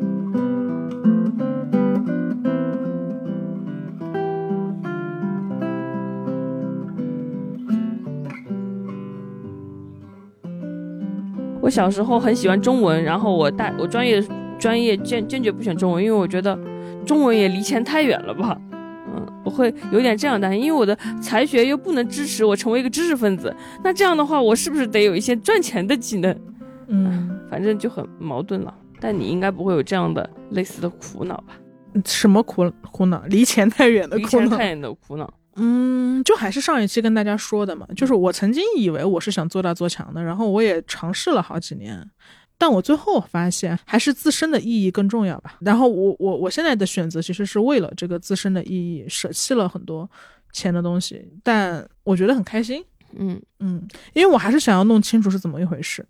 我小时候很喜欢中文，然后我大我专业专业坚坚决不选中文，因为我觉得中文也离钱太远了吧。嗯，我会有点这样担心，因为我的才学又不能支持我成为一个知识分子。那这样的话，我是不是得有一些赚钱的技能？嗯，反正就很矛盾了。但你应该不会有这样的类似的苦恼吧？什么苦苦恼？离钱太远的苦恼。离钱太远的苦恼。嗯，就还是上一期跟大家说的嘛，就是我曾经以为我是想做大做强的，然后我也尝试了好几年，但我最后发现还是自身的意义更重要吧。然后我我我现在的选择其实是为了这个自身的意义，舍弃了很多钱的东西，但我觉得很开心。嗯嗯，因为我还是想要弄清楚是怎么一回事，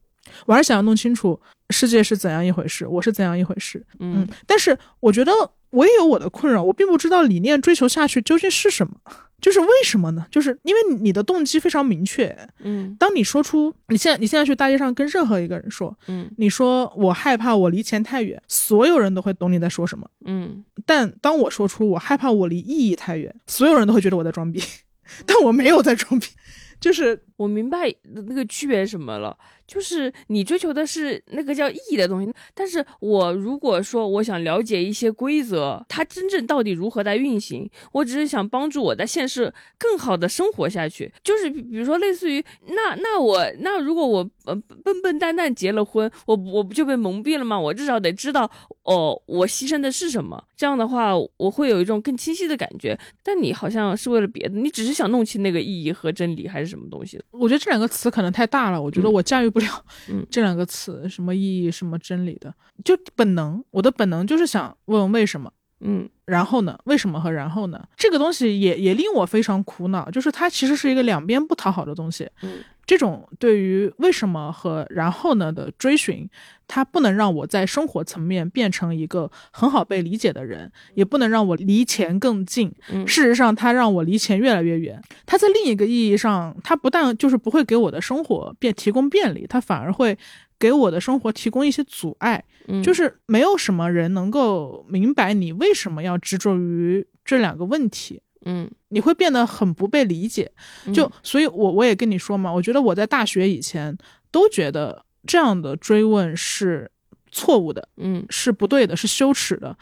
我还是想要弄清楚世界是怎样一回事，我是怎样一回事。嗯。嗯，但是我觉得我也有我的困扰，我并不知道理念追求下去究竟是什么，就是为什么呢？就是因为你的动机非常明确，嗯。当你说出你现在你现在去大街上跟任何一个人说，嗯。你说我害怕我离钱太远，所有人都会懂你在说什么。嗯。但当我说出我害怕我离意义太远，所有人都会觉得我在装逼，但我没有在装逼，就是我明白那个区别什么了，就是你追求的是那个叫意义的东西，但是我如果说我想了解一些规则，它真正到底如何在运行，我只是想帮助我在现实更好的生活下去，就是比比如说类似于那那我那如果我呃笨笨蛋蛋结了婚，我我不就被蒙蔽了吗？我至少得知道哦，我牺牲的是什么，这样的话我会有一种更清晰的感觉。但你好像是为了别的，你只是想弄清那个意义和真理还是什么东西。我觉得这两个词可能太大了，我觉得我驾驭不了嗯 这两个词，什么意义，什么真理的，就本能，我的本能就是想问为什么。嗯然后呢？为什么和然后呢？这个东西也也令我非常苦恼，就是它其实是一个两边不讨好的东西。嗯这种对于为什么和然后呢的追寻，它不能让我在生活层面变成一个很好被理解的人，也不能让我离钱更近。嗯事实上，它让我离钱越来越远。它在另一个意义上，它不但就是不会给我的生活便提供便利，它反而会给我的生活提供一些阻碍。嗯，就是没有什么人能够明白你为什么要执着于这两个问题，嗯你会变得很不被理解。就所以我，我也跟你说嘛，我觉得我在大学以前都觉得这样的追问是错误的，嗯是不对的，是羞耻的。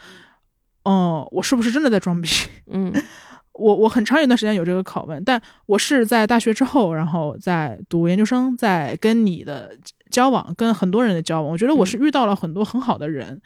哦、我是不是真的在装逼？嗯 我我很长一段时间有这个拷问，但我是在大学之后，然后在读研究生，在跟你的交往，跟很多人的交往，我觉得我是遇到了很多很好的人，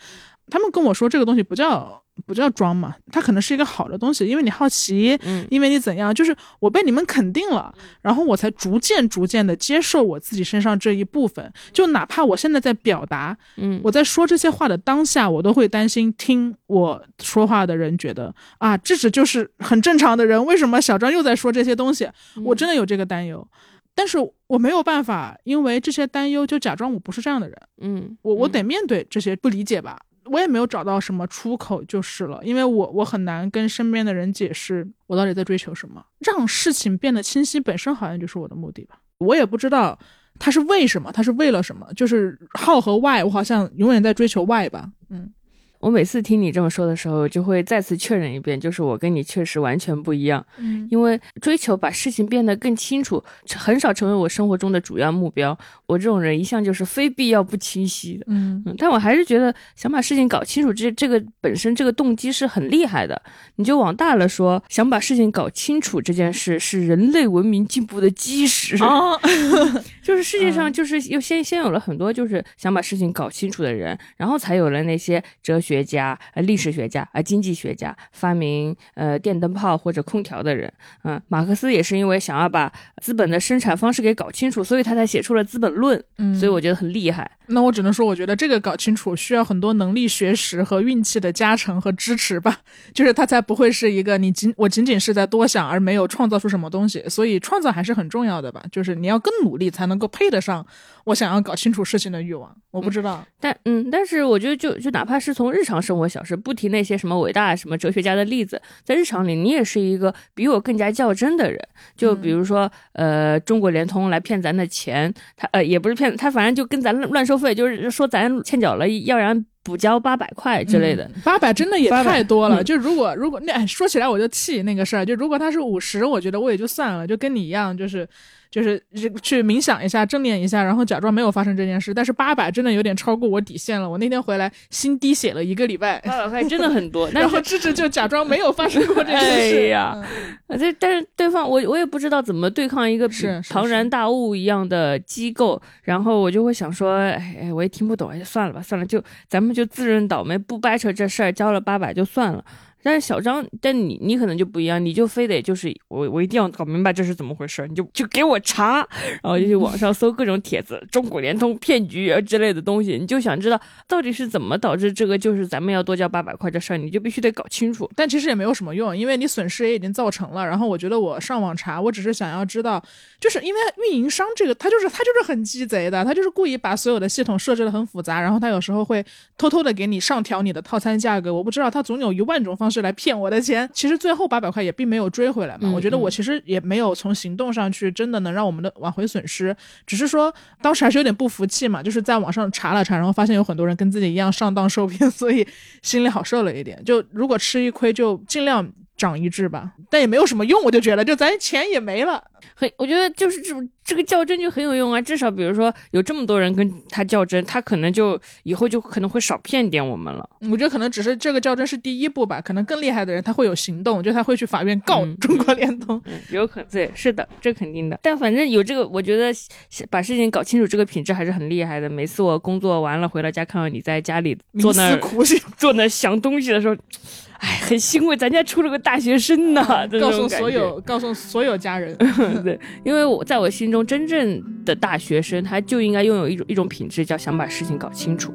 他们跟我说这个东西不叫不叫装嘛，它可能是一个好的东西，因为你好奇，嗯。因为你怎样，就是我被你们肯定了，然后我才逐渐逐渐的接受我自己身上这一部分，就哪怕我现在在表达，嗯。我在说这些话的当下，我都会担心听我说话的人觉得啊，智智就是很正常的人，为什么小张又在说这些东西？我真的有这个担忧，但是我没有办法，因为这些担忧就假装我不是这样的人，嗯。我我得面对这些不理解吧。我也没有找到什么出口就是了，因为我我很难跟身边的人解释我到底在追求什么，让事情变得清晰本身好像就是我的目的吧。我也不知道他是为什么，他是为了什么，就是好和外我好像永远在追求外吧。嗯，我每次听你这么说的时候，就会再次确认一遍，就是我跟你确实完全不一样。嗯因为追求把事情变得更清楚，很少成为我生活中的主要目标。我这种人一向就是非必要不清晰的。嗯嗯，但我还是觉得想把事情搞清楚，这这个本身这个动机是很厉害的。你就往大了说，想把事情搞清楚这件事是人类文明进步的基石。哦，就是世界上嗯就是又先先有了很多就是想把事情搞清楚的人，然后才有了那些哲学家、呃历史学家、呃经济学家，发明呃电灯泡或者空调的人。嗯，马克思也是因为想要把资本的生产方式给搞清楚，所以他才写出了《资本论》。嗯所以我觉得很厉害。那我只能说，我觉得这个搞清楚需要很多能力、学识和运气的加成和支持吧，就是它才不会是一个你仅我仅仅是在多想而没有创造出什么东西。所以创造还是很重要的吧，就是你要更努力才能够配得上我想要搞清楚事情的欲望。我不知道，但嗯，但是我觉得就就哪怕是从日常生活小事，不提那些什么伟大什么哲学家的例子，在日常里你也是一个比我更加较真的人。就比如说，呃，中国联通来骗咱的钱，他呃也不是骗他，反正就跟咱乱收费，就是说咱欠缴了，要然补交八百块之类的。八百真的也太多了。嗯就如果如果那哎说起来我就气那个事儿，就如果他是五十，我觉得我也就算了，就跟你一样，就是。就是去冥想一下，正念一下，然后假装没有发生这件事。但是八百真的有点超过我底线了。我那天回来心滴血了一个礼拜，八百块真的很多，然后芝芝就假装没有发生过这件事。哎呀呃这但是对方我我也不知道怎么对抗一个庞然大物一样的机构，然后我就会想说，哎哎，我也听不懂，哎，算了吧，算了，就咱们就自认倒霉，不掰扯这事儿，交了八百就算了。但是小张，但你你可能就不一样，你就非得就是我我一定要搞明白这是怎么回事儿，你就就给我查，然后就去网上搜各种帖子，中国联通骗局啊之类的东西，你就想知道到底是怎么导致这个就是咱们要多交八百块这事儿，你就必须得搞清楚。但其实也没有什么用，因为你损失也已经造成了。然后我觉得我上网查，我只是想要知道，就是因为运营商这个他就是他就是很鸡贼的，他就是故意把所有的系统设置的很复杂，然后他有时候会偷偷的给你上调你的套餐价格。我不知道他总有一万种方式来骗我的钱。其实最后八百块也并没有追回来嘛。嗯我觉得我其实也没有从行动上去真的能让我们的挽回损失，只是说当时还是有点不服气嘛，就是在网上查了查，然后发现有很多人跟自己一样上当受骗，所以心里好受了一点。就如果吃一亏，就尽量长一智吧，但也没有什么用，我就觉得就咱钱也没了。很，我觉得就是这种这个较真就很有用啊。至少比如说有这么多人跟他较真，他可能就以后就可能会少骗点我们了。我觉得可能只是这个较真是第一步吧，可能更厉害的人他会有行动，就他会去法院告嗯中国联通。嗯，有可能对，是的，这肯定的。但反正有这个，我觉得把事情搞清楚，这个品质还是很厉害的。每次我工作完了回到家，看到你在家里坐那儿冥思苦想，坐那儿想东西的时候，哎，很欣慰，咱家出了个大学生呐、这告诉所有告诉所有家人，对，因为我在我心中，真正的大学生他就应该拥有一种一种品质，叫想把事情搞清楚。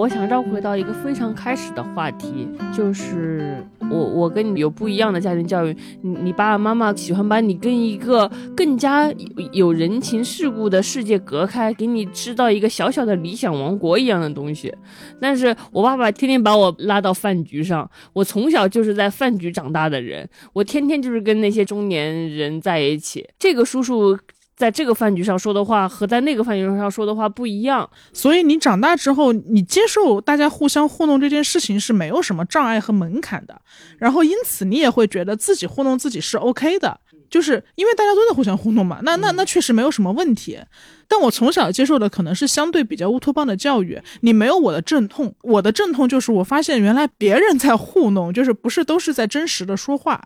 我想绕回到一个非常开始的话题，就是我我跟你有不一样的家庭教育，你你爸爸妈妈喜欢把你跟一个更加有人情世故的世界隔开，给你制造一个小小的理想王国一样的东西。但是我爸爸天天把我拉到饭局上，我从小就是在饭局长大的人，我天天就是跟那些中年人在一起。这个叔叔在这个饭局上说的话和在那个饭局上说的话不一样。所以你长大之后，你接受大家互相糊弄这件事情是没有什么障碍和门槛的，然后因此你也会觉得自己糊弄自己是 OK 的，就是因为大家都在互相糊弄嘛，那那那确实没有什么问题。但我从小接受的可能是相对比较乌托邦的教育，你没有我的阵痛，我的阵痛就是我发现原来别人在糊弄，就是不是都是在真实的说话。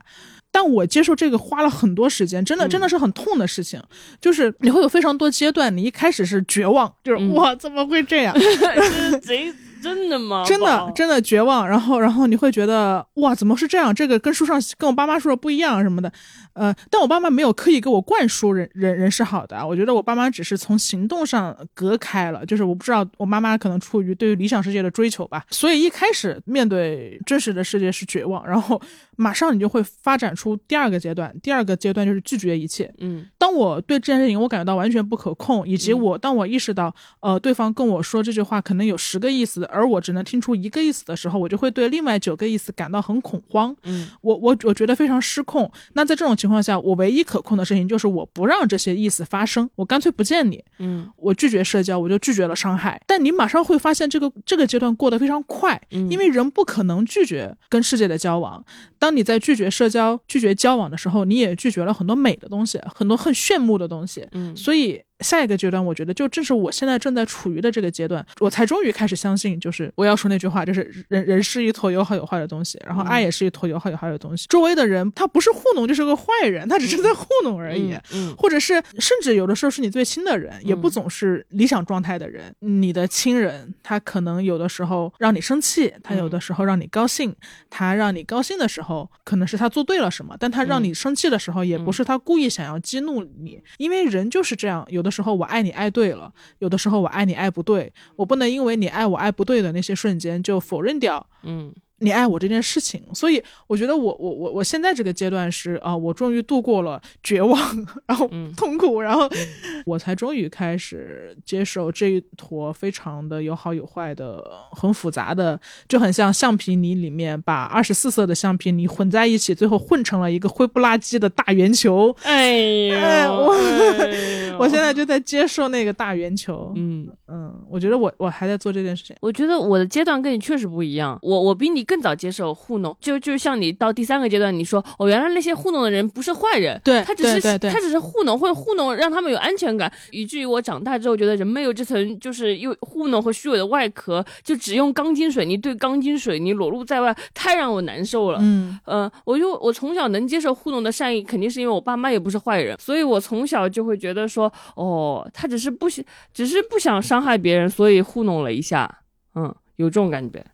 但我接受这个花了很多时间，真的真的是很痛的事情，就是你会有非常多阶段，你一开始是绝望，就是、嗯。哇怎么会这样，这贼真的吗？真的真的绝望，然后然后你会觉得哇怎么是这样？这个跟书上跟我爸妈说的不一样什么的，呃，但我爸妈没有刻意给我灌输人人人是好的啊，我觉得我爸妈只是从行动上隔开了，就是我不知道我妈妈可能出于对于理想世界的追求吧，所以一开始面对真实的世界是绝望，然后马上你就会发展出第二个阶段，第二个阶段就是拒绝一切，嗯当我对这件事情我感觉到完全不可控，以及嗯我当我意识到，呃，对方跟我说这句话可能有十个意思，而我只能听出一个意思的时候，我就会对另外九个意思感到很恐慌。嗯我我我觉得非常失控。那在这种情况下，我唯一可控的事情就是我不让这些意思发生，我干脆不见你，嗯我拒绝社交，我就拒绝了伤害。但你马上会发现，这个这个阶段过得非常快，嗯因为人不可能拒绝跟世界的交往。当你在拒绝社交、拒绝交往的时候，你也拒绝了很多美的东西，很多很炫目的东西。嗯所以下一个阶段，我觉得就正是我现在正在处于的这个阶段，我才终于开始相信，就是我要说那句话，就是人人是一坨有好有坏的东西，然后爱也是一坨有好有坏的东西。周围的人他不是糊弄就是个坏人，他只是在糊弄而已，嗯或者是甚至有的时候是你最亲的人，也不总是理想状态的人。你的亲人他可能有的时候让你生气，他有的时候让你高兴，他让你高兴的时候可能是他做对了什么，但他让你生气的时候也不是他故意想要激怒你，因为人就是这样，有的时候我爱你爱对了，有的时候我爱你爱不对，我不能因为你爱我爱不对的那些瞬间就否认掉嗯。你爱我这件事情，所以我觉得我我我我现在这个阶段是啊、我终于度过了绝望，然后嗯。痛苦，然后 我才终于开始接受这一坨非常的有好有坏的、很复杂的，就很像橡皮泥里面把二十四色的橡皮泥混在一起，最后混成了一个灰不拉几的大圆球。哎呀，哎我哎。呦我现在就在接受那个大圆球，嗯。嗯，我觉得我我还在做这件事情。我觉得我的阶段跟你确实不一样，我我比你更早接受糊弄，就就像你到第三个阶段，你说哦，原来那些糊弄的人不是坏人，对他只是对对对。他只是糊弄会糊弄让他们有安全感，以至于我长大之后觉得人没有这层就是又糊弄和虚伪的外壳，就只用钢筋水泥对钢筋水泥裸露在外，太让我难受了。嗯。呃，我就我从小能接受糊弄的善意，肯定是因为我爸妈也不是坏人，所以我从小就会觉得说，哦，他只是不想，只是不想伤害别人，所以糊弄了一下，嗯，有这种感觉。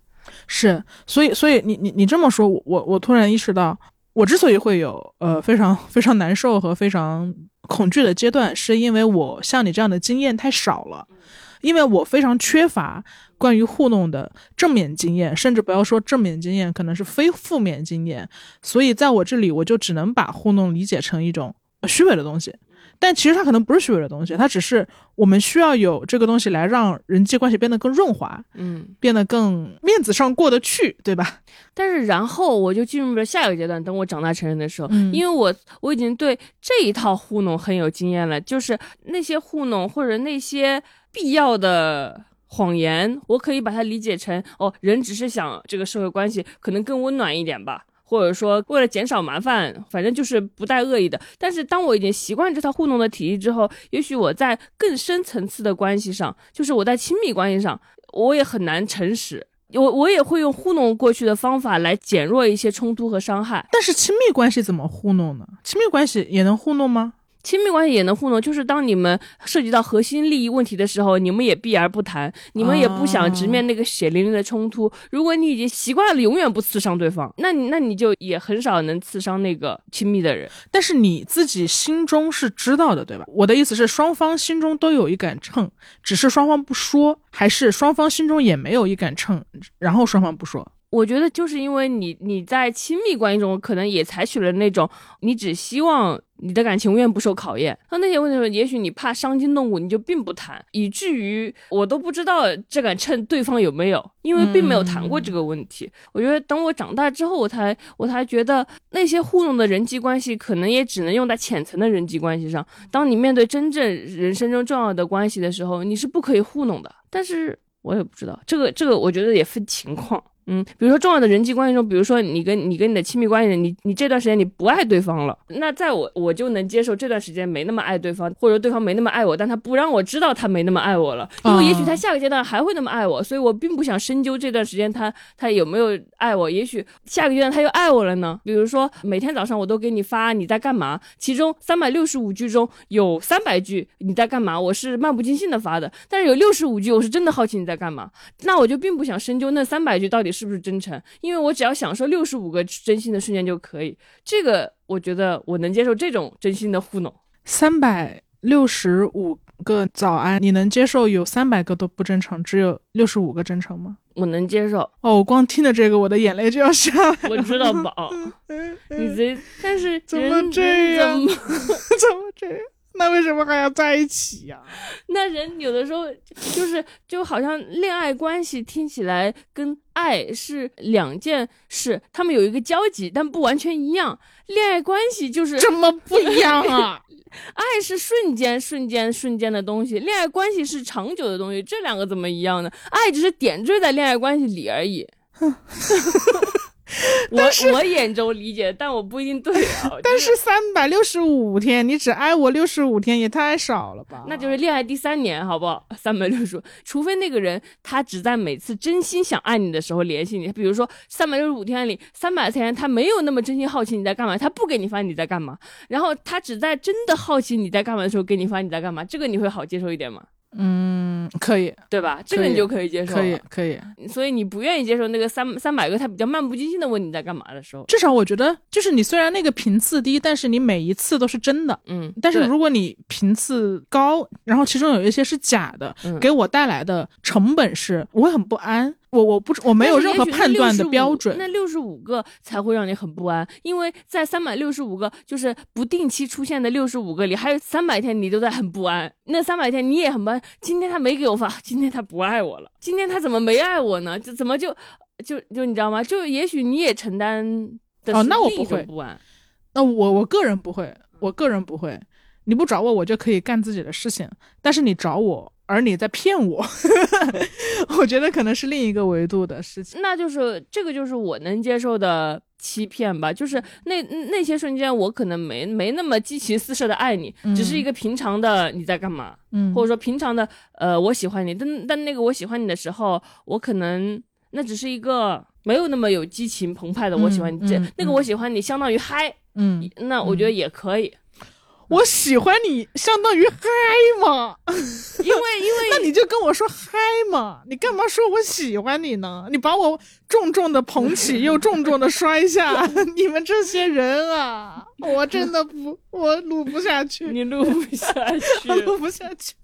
是，所以，所以你你你这么说，我我我突然意识到，我之所以会有呃非常非常难受和非常恐惧的阶段，是因为我像你这样的经验太少了，因为我非常缺乏关于糊弄的正面经验，甚至不要说正面经验，可能是非负面经验，所以在我这里，我就只能把糊弄理解成一种呃虚伪的东西。但其实它可能不是虚伪的东西，它只是我们需要有这个东西来让人际关系变得更润滑，嗯，变得更面子上过得去，对吧？但是然后我就进入了下一个阶段，等我长大成人的时候，嗯因为我我已经对这一套糊弄很有经验了，就是那些糊弄或者那些必要的。谎言，我可以把它理解成哦，人只是想这个社会关系可能更温暖一点吧，或者说为了减少麻烦，反正就是不带恶意的。但是当我已经习惯这套糊弄的体系之后，也许我在更深层次的关系上，就是我在亲密关系上，我也很难诚实。我我也会用糊弄过去的方法来减弱一些冲突和伤害。但是亲密关系怎么糊弄呢？亲密关系也能糊弄吗？亲密关系也能糊弄，就是当你们涉及到核心利益问题的时候，你们也避而不谈，你们也不想直面那个血淋淋的冲突。如果你已经习惯了永远不刺伤对方，那你那你就也很少能刺伤那个亲密的人。但是你自己心中是知道的，对吧？我的意思是，双方心中都有一杆秤，只是双方不说，还是双方心中也没有一杆秤，然后双方不说。我觉得就是因为你你在亲密关系中可能也采取了那种你只希望你的感情永远不受考验，那那些问题也许你怕伤筋动骨，你就并不谈，以至于我都不知道这杆秤对方有没有，因为并没有谈过这个问题。我觉得等我长大之后，我才我才觉得那些糊弄的人际关系，可能也只能用在浅层的人际关系上。当你面对真正人生中重要的关系的时候，你是不可以糊弄的。但是我也不知道这个这个，我觉得也分情况。嗯，比如说重要的人际关系中，比如说你跟你跟你的亲密关系人，你你这段时间你不爱对方了，那在我我就能接受这段时间没那么爱对方，或者对方没那么爱我，但他不让我知道他没那么爱我了，因为也许他下个阶段还会那么爱我，所以我并不想深究这段时间他他有没有爱我，也许下个阶段他又爱我了呢。比如说每天早上我都给你发你在干嘛，其中三百六十五句中有三百句你在干嘛，我是漫不经心的发的，但是有六十五句我是真的好奇你在干嘛，那我就并不想深究那三百句到底是不是真诚，因为我只要享受六十五个真心的瞬间就可以。这个我觉得我能接受这种真心的糊弄。三百六十五个早安，你能接受有三百个都不真诚，只有六十五个真诚吗？我能接受，哦，我光听着这个，我的眼泪就要下来了。我知道宝，你这 但是怎么这样怎么 怎么这样？那为什么还要在一起呀、那人有的时候就是就好像恋爱关系听起来跟爱是两件事，他们有一个交集，但不完全一样。恋爱关系就是这么不一样啊？爱是瞬间、瞬间、瞬间的东西，恋爱关系是长久的东西，这两个怎么一样呢？爱只是点缀在恋爱关系里而已。我我眼中理解，但我不一定对啊。但是三百六十五天，你只爱我六十五天，也太少了吧？那就是恋爱第三年，好不好？三百六十五，除非那个人他只在每次真心想爱你的时候联系你，比如说三百六十五天里三百天他没有那么真心好奇你在干嘛，他不给你发你在干嘛，然后他只在真的好奇你在干嘛的时候给你发你在干嘛，这个你会好接受一点吗？嗯，可以，对吧？这个你就可以接受了，可以，可以。所以你不愿意接受那个三三百个他比较漫不经心的问你在干嘛的时候，至少我觉得，就是你虽然那个频次低，但是你每一次都是真的。嗯，但是如果你频次高，然后其中有一些是假的，嗯给我带来的成本是，我会很不安。我我不我没有任何判断的标准。那六十五个才会让你很不安，因为在三百六十五个就是不定期出现的六十五个里，还有三百天你都在很不安。那三百天你也很不安，今天他没给我发，今天他不爱我了，今天他怎么没爱我呢？就怎么就就就你知道吗？就也许你也承担的哦是另一那我不会不安。那我我个人不会，我个人不会。你不找我，我就可以干自己的事情。但是你找我，而你在骗我，我觉得可能是另一个维度的事情。那就是这个就是我能接受的欺骗吧，就是那那些瞬间我可能没没那么激情四射的爱你，只是一个平常的你在干嘛，嗯。或者说平常的呃我喜欢你，但但那个我喜欢你的时候，我可能那只是一个没有那么有激情澎湃的我喜欢你，这、那个我喜欢你相当于嗨，嗯，那我觉得也可以，我喜欢你，相当于嗨嘛。因为因为 那你就跟我说嗨嘛，你干嘛说我喜欢你呢？你把我重重的捧起，又重重的摔下，你们这些人啊，我真的不，我录不下去，你录不下去录，不下去。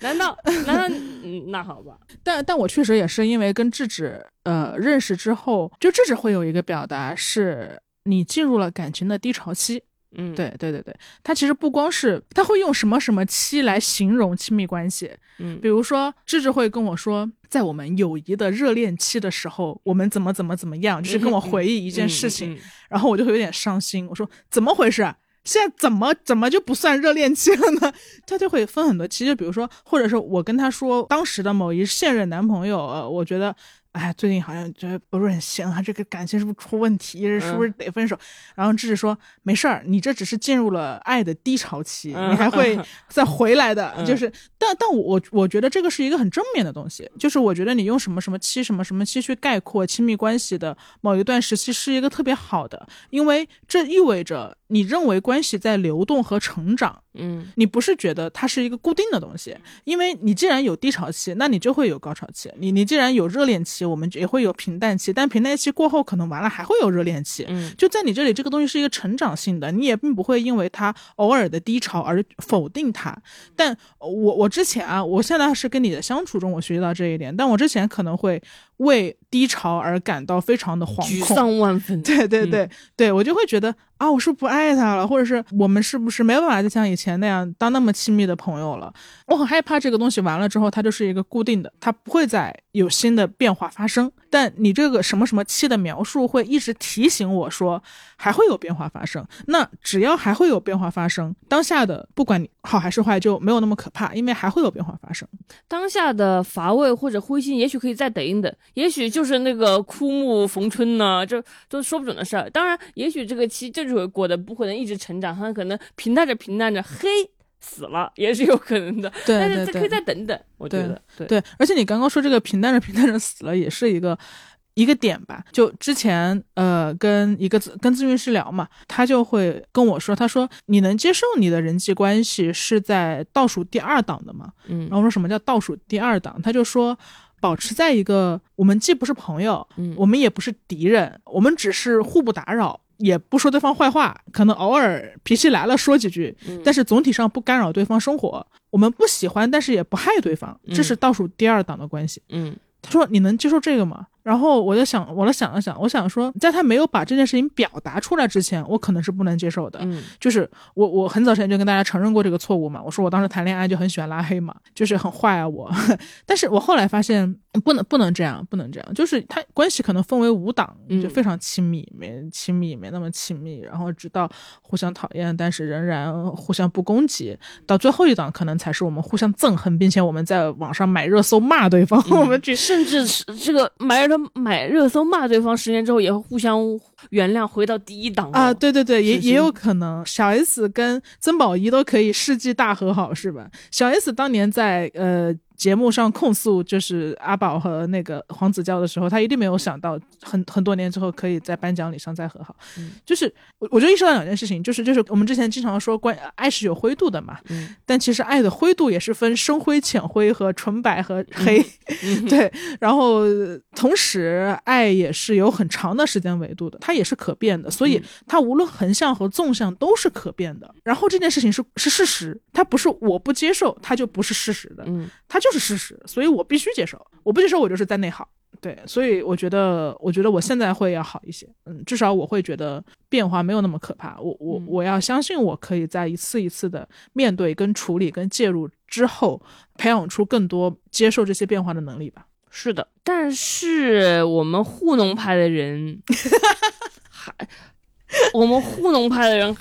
难道难道嗯那好吧，但但我确实也是因为跟智智呃认识之后，就智智会有一个表达是，你进入了感情的低潮期。嗯对对对对，他其实不光是他会用什么什么期来形容亲密关系，嗯比如说智智会跟我说，在我们友谊的热恋期的时候，我们怎么怎么怎么样，就是跟我回忆一件事情，嗯嗯嗯然后我就会有点伤心，我说怎么回事？现在怎么怎么就不算热恋期了呢？他就会分很多期，就比如说，或者是我跟他说当时的某一现任男朋友，呃，我觉得。哎，最近好像觉得不是很行啊，这个感情是不是出问题？是不是得分手？然后智智说没事儿，你这只是进入了爱的低潮期，嗯你还会 再回来的。嗯就是，但但我我我觉得这个是一个很正面的东西，就是我觉得你用什么什么期什么什么期去概括亲密关系的某一段时期是一个特别好的，因为这意味着你认为关系在流动和成长。嗯你不是觉得它是一个固定的东西，因为你既然有低潮期，那你就会有高潮期。你你既然有热恋期，我们也会有平淡期，但平淡期过后可能完了还会有热恋期。嗯就在你这里，这个东西是一个成长性的，你也并不会因为它偶尔的低潮而否定它。但我我之前啊，我现在是跟你的相处中我学习到这一点，但我之前可能会为低潮而感到非常的惶沮恐。丧万分，对对对、对，我就会觉得啊，我是不是不爱他了，或者是我们是不是没有办法再像以前那样当那么亲密的朋友了？我很害怕这个东西完了之后，它就是一个固定的，它不会再有新的变化发生。但你这个什么什么期的描述会一直提醒我说还会有变化发生。那只要还会有变化发生，当下的不管你好还是坏就没有那么可怕，因为还会有变化发生。当下的乏味或者灰心，也许可以再等一等，也许就是那个枯木逢春呢，这都说不准的事儿。当然，也许这个期就是会过的，不可能一直成长，它可能平淡着平淡着，嘿，死了也是有可能的。对对对但是这可以再等等，我觉得对对，而且你刚刚说这个平淡着平淡着死了，也是一个一个点吧。就之前呃跟一个咨跟咨询师聊嘛，他就会跟我说，他说你能接受你的人际关系是在倒数第二档的吗？嗯然后我说什么叫倒数第二档？他就说。保持在一个我们既不是朋友，嗯我们也不是敌人，我们只是互不打扰，也不说对方坏话，可能偶尔脾气来了说几句，嗯但是总体上不干扰对方生活。我们不喜欢，但是也不害对方，这是倒数第二档的关系。嗯他说：“你能接受这个吗？”然后我就想，我就想了想，我想说，在他没有把这件事情表达出来之前，我可能是不能接受的。嗯就是我，我很早之前就跟大家承认过这个错误嘛。我说我当时谈恋爱就很喜欢拉黑嘛，就是很坏啊我。但是我后来发现不能不能这样，不能这样。就是他关系可能分为五档，嗯就非常亲密，没亲密没那么亲密，然后直到互相讨厌，但是仍然互相不攻击，到最后一档可能才是我们互相憎恨，并且我们在网上买热搜骂对方，我们去甚至是这个埋着头买热搜骂对方，十年之后也会互相原谅，回到第一档、哦、啊，对对对，也也有可能，小 S 跟曾宝仪都可以世纪大和好，是吧？小 S 当年在呃节目上控诉就是阿宝和那个黄子佼的时候，他一定没有想到很很多年之后可以在颁奖礼上再和好。嗯。就是我我就意识到两件事情，就是就是我们之前经常说关爱是有灰度的嘛，嗯。但其实爱的灰度也是分深灰、浅灰和纯白和黑，对。然后同时爱也是有很长的时间维度的，它也是可变的，所以嗯。它无论横向和纵向都是可变的。然后这件事情是是事实，它不是我不接受，它就不是事实的，嗯。它就是事实，所以我必须接受。我不接受，我就是在内耗。对，所以我觉得，我觉得我现在会要好一些，嗯，至少我会觉得变化没有那么可怕。我我嗯我要相信，我可以在一次一次的面对、跟处理、跟介入之后，培养出更多接受这些变化的能力吧。是的，但是我们糊弄派的人 还，我们糊弄派的人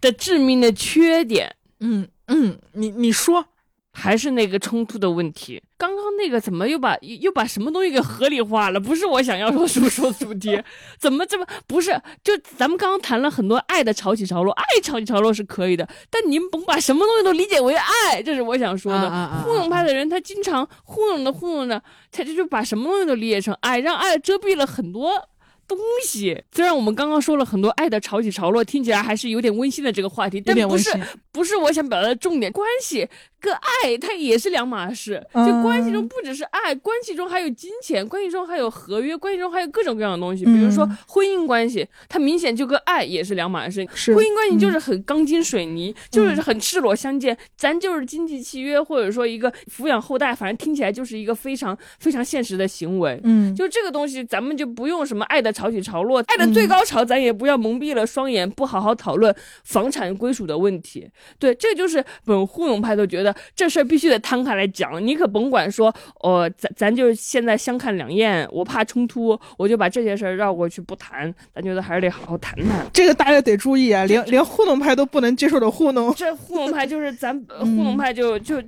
的致命的缺点嗯嗯，你你说，还是那个冲突的问题。刚刚那个怎么又把又把什么东西给合理化了？不是我想要说说说主题，怎么这么不是？就咱们刚刚谈了很多爱的潮起潮落，爱潮起潮落是可以的，但您甭把什么东西都理解为爱，这是我想说的。啊啊啊啊糊弄派的人他经常糊弄的糊弄的，他就就把什么东西都理解成爱，让爱遮蔽了很多。东西虽然我们刚刚说了很多爱的潮起潮落，听起来还是有点温馨的这个话题，有但不是。不是我想表达的重点，关系跟爱它也是两码事。嗯就关系中不只是爱，关系中还有金钱，关系中还有合约，关系中还有各种各样的东西。比如说嗯婚姻关系，它明显就跟爱也是两码事。是婚姻关系就是很钢筋水泥，就是很赤裸相见，嗯咱就是经济契约，或者说一个抚养后代，反正听起来就是一个非常非常现实的行为。嗯，就这个东西，咱们就不用什么爱的潮起潮落，爱的最高潮，咱也不要蒙蔽了双眼，不好好讨论房产归属的问题。对，这就是本糊弄派都觉得这事儿必须得摊开来讲，你可甭管说，哦，咱咱就现在相看两厌，我怕冲突，我就把这些事儿绕过去不谈，咱觉得还是得好好谈谈。这个大家得注意啊，连连糊弄派都不能接受的糊弄。这糊弄派就是咱呃糊弄派就就。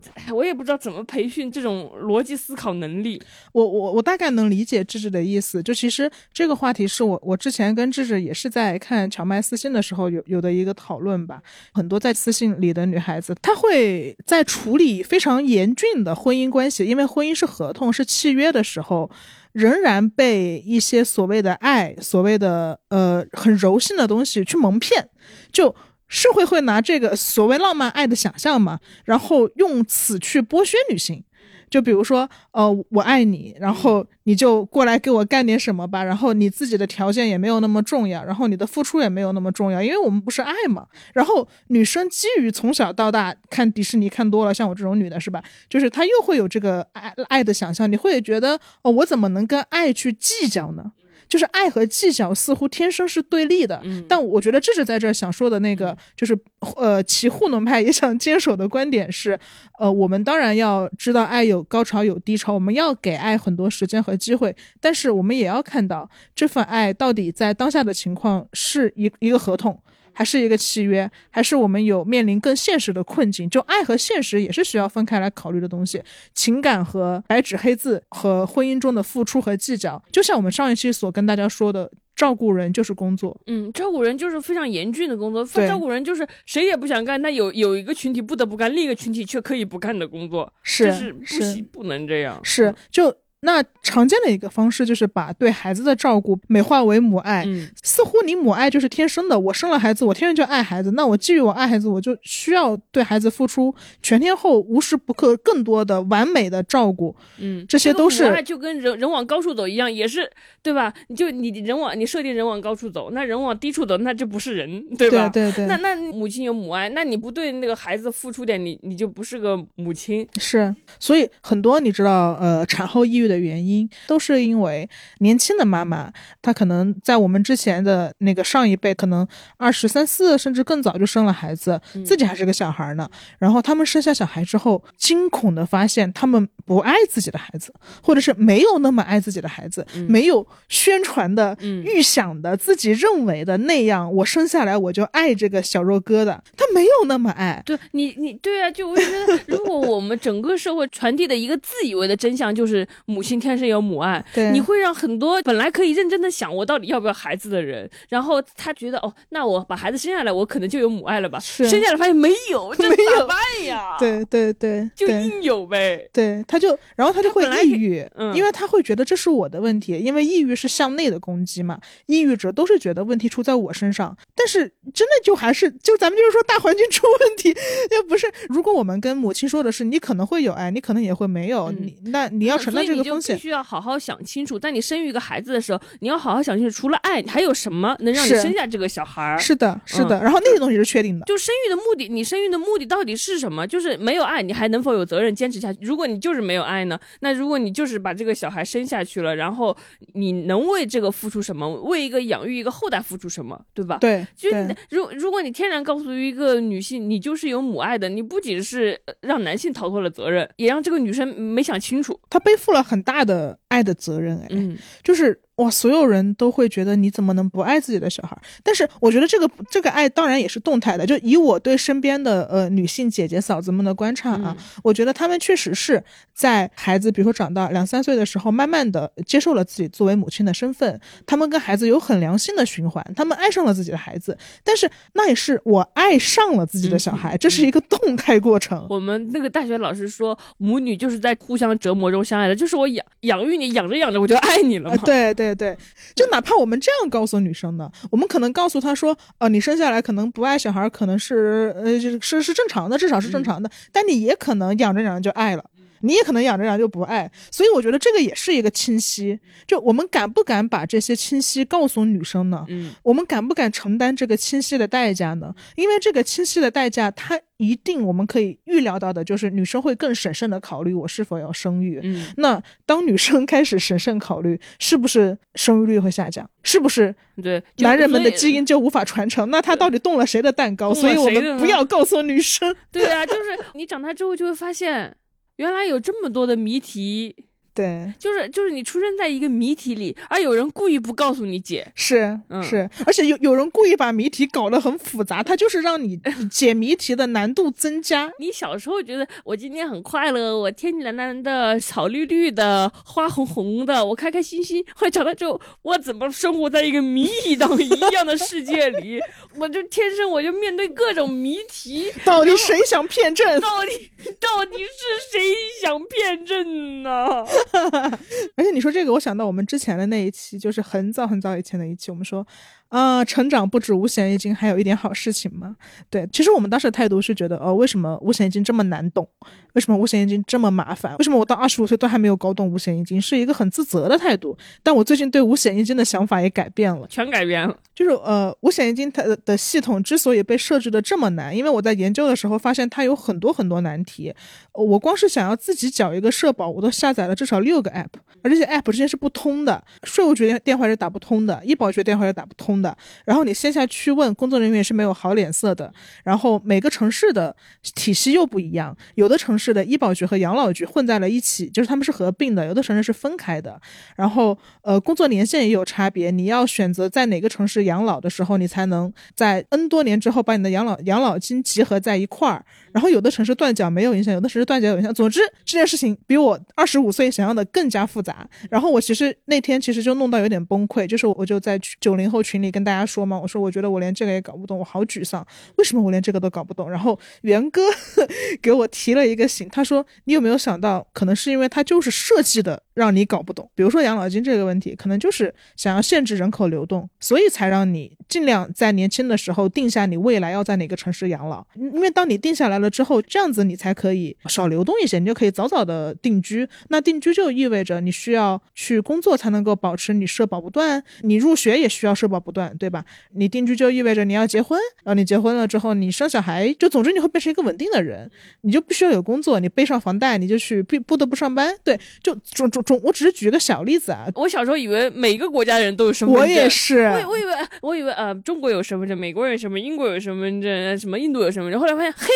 我也不知道怎么培训这种逻辑思考能力。我我我大概能理解智智的意思，就其实这个话题是我我之前跟智智也是在看荞麦私信的时候有有的一个讨论吧。很多在私信里的女孩子，她会在处理非常严峻的婚姻关系，因为婚姻是合同是契约的时候，仍然被一些所谓的爱、所谓的呃很柔性的东西去蒙骗，就。社会会拿这个所谓浪漫爱的想象嘛，然后用此去剥削女性。就比如说，呃，我爱你，然后你就过来给我干点什么吧，然后你自己的条件也没有那么重要，然后你的付出也没有那么重要，因为我们不是爱嘛。然后女生基于从小到大看迪士尼看多了，像我这种女的是吧？就是她又会有这个爱爱的想象，你会觉得哦，我怎么能跟爱去计较呢？就是爱和技巧似乎天生是对立的，嗯但我觉得这是在这儿想说的那个，就是呃，其糊弄派也想坚守的观点是，呃，我们当然要知道爱有高潮有低潮，我们要给爱很多时间和机会，但是我们也要看到这份爱到底在当下的情况是一一个合同。还是一个契约，还是我们有面临更现实的困境？就爱和现实也是需要分开来考虑的东西，情感和白纸黑字和婚姻中的付出和计较，就像我们上一期所跟大家说的，照顾人就是工作。嗯，照顾人就是非常严峻的工作，对照顾人就是谁也不想干，但有有一个群体不得不干，另一个群体却可以不干的工作，是这是不行，不能这样。是，就那常见的一个方式就是把对孩子的照顾美化为母爱，嗯似乎你母爱就是天生的，我生了孩子，我天生就爱孩子，那我基于我爱孩子，我就需要对孩子付出全天候、无时不刻更多的完美的照顾，嗯，这些都是个母爱就跟人人往高处走一样，也是对吧？你就你人往你设定人往高处走，那人往低处走，那就不是人，对吧？对对那那母亲有母爱，那你不对那个孩子付出点，你你就不是个母亲。是，所以很多你知道，呃，产后抑郁的原因都是因为年轻的妈妈，她可能在我们之前的那个上一辈，可能二十三四甚至更早就生了孩子，自己还是个小孩呢。然后他们生下小孩之后，惊恐的发现他们不爱自己的孩子，或者是没有那么爱自己的孩子，没有宣传的、嗯预想的、自己认为的那样，我生下来我就爱这个小肉疙瘩，他没有那么爱。对你，你对啊，就我觉得，如果我们整个社会传递的一个自以为的真相就是母亲天生有母爱，对你会让很多本来可以认真的想我到底要不要孩子的人，然后他觉得哦，那我把孩子生下来，我可能就有母爱了吧？是生下来发现没有，这咋办呀？，对 对对，对就硬有呗。对，他就，然后他就会抑郁，嗯因为他会觉得这是我的问题，因为抑郁是向内的攻击嘛，抑郁者都是觉得问题出在我身上，但是真的就还是就咱们就是说大环境出问题，要不是如果我们跟母亲说的是你可能会有爱，你可能也会没有，嗯你那你要承担这个风险必。须要好好想清楚，在你生育一个孩子的时候，你要好好想清楚，除了爱，还有什么能让你生下这个小孩儿？是的，是嗯的，然后那些东西是确定的，就生育的目的，你生育的目的到底是什么？就是没有爱，你还能否有责任坚持下去？如果你就是没有爱呢？那如果你就是把这个小孩生下去了，然后你能为这个付出什么？为一个养育一个后代付出什么？对吧？。对就对如如果你天然告诉一个女性，你就是有母爱的，你不仅是呃让男性逃脱了责任，也让这个女生没想清楚。她背负了很大的爱的责任，哎，嗯，就是哇，所有人都会觉得你怎么能不爱自己的小孩？但是我觉得这个这个爱当然也是动态的，就以我对身边的呃女性姐姐嫂子们的观察啊，我觉得她们确实是在孩子比如说长到两三岁的时候，慢慢的接受了自己作为母亲的身份，她们跟孩子有很良性的循环，她们爱上了自己的孩子，但是那也是我爱上了自己的小孩，这是一个动态过程。我们那个大学老师说，母女就是在互相折磨中相爱的，就是我养养育你，养着养着我就爱你了。对对对，就哪怕我们这样告诉女生的，我们可能告诉她说，呃，你生下来可能不爱小孩，可能是呃是是是正常的，至少是正常的，但你也可能养着养着就爱了。你也可能养着养着就不爱，所以我觉得这个也是一个清晰。就我们敢不敢把这些清晰告诉女生呢？嗯，我们敢不敢承担这个清晰的代价呢？因为这个清晰的代价，它一定我们可以预料到的，就是女生会更审慎的考虑我是否要生育。嗯，那当女生开始审慎考虑，是不是生育率会下降？是不是对，男人们的基因就无法传承？那他到底动了谁的蛋糕？所以我们不要告诉女生。对啊，就是你长大之后就会发现，原来有这么多的谜题，对，就是就是你出生在一个谜题里，而有人故意不告诉你解。是嗯是，而且有有人故意把谜题搞得很复杂，他就是让你 解谜题的难度增加。你小时候觉得我今天很快乐，我天蓝蓝的，草绿绿的，花红红的，我开开心心。后来长大之后，我怎么生活在一个谜一样一样的世界里？我就天生我就面对各种谜题，到底谁想骗朕？到底到底是谁想骗朕呢？而且你说这个，我想到我们之前的那一期，就是很早很早以前的一期，我们说，啊、成长不止五险一金，还有一点好事情嘛。对，其实我们当时的态度是觉得，哦，为什么五险一金这么难懂？为什么五险一金这么麻烦？为什么我到二十五岁都还没有搞懂五险一金？是一个很自责的态度。但我最近对五险一金的想法也改变了。全改变了。就是呃，五险一金它的的系统之所以被设置的这么难，因为我在研究的时候发现它有很多很多难题。呃我光是想要自己缴一个社保，我都下载了至少六个 app，而这些 app 之间是不通的，税务局电话是打不通的，医保局电话也打不通的。的然后你线下去问工作人员是没有好脸色的。然后每个城市的体系又不一样，有的城市的医保局和养老局混在了一起，就是他们是合并的；有的城市是分开的。然后呃，工作年限也有差别，你要选择在哪个城市养老的时候，你才能在 N 多年之后把你的养老养老金集合在一块儿。然后有的城市断缴没有影响，有的城市断缴有影响。总之这件事情比我二十五岁想象的更加复杂。然后我其实那天其实就弄到有点崩溃，就是我就在九零后群里跟大家说嘛，我说我觉得我连这个也搞不懂，我好沮丧，为什么我连这个都搞不懂？然后元哥 给我提了一个醒，他说你有没有想到，可能是因为他就是设计的让你搞不懂，比如说养老金这个问题，可能就是想要限制人口流动，所以才让你尽量在年轻的时候定下你未来要在哪个城市养老，因为当你定下来了之后，这样子你才可以少流动一些，你就可以早早的定居。那定居就意味着你需要去工作才能够保持你社保不断，你入学也需要社保不断，对吧？你定居就意味着你要结婚，然后你结婚了之后你生小孩，就总之你会变成一个稳定的人，你就必须要有工作，你背上房贷你就去必不得不上班，对，就总总中，我只是举个小例子啊，我小时候以为每个国家人都有身份证，我也是，我我以为我以为呃中国有身份证，美国人有身份证，英国有身份证，什么印度有身份证，后来发现嘿，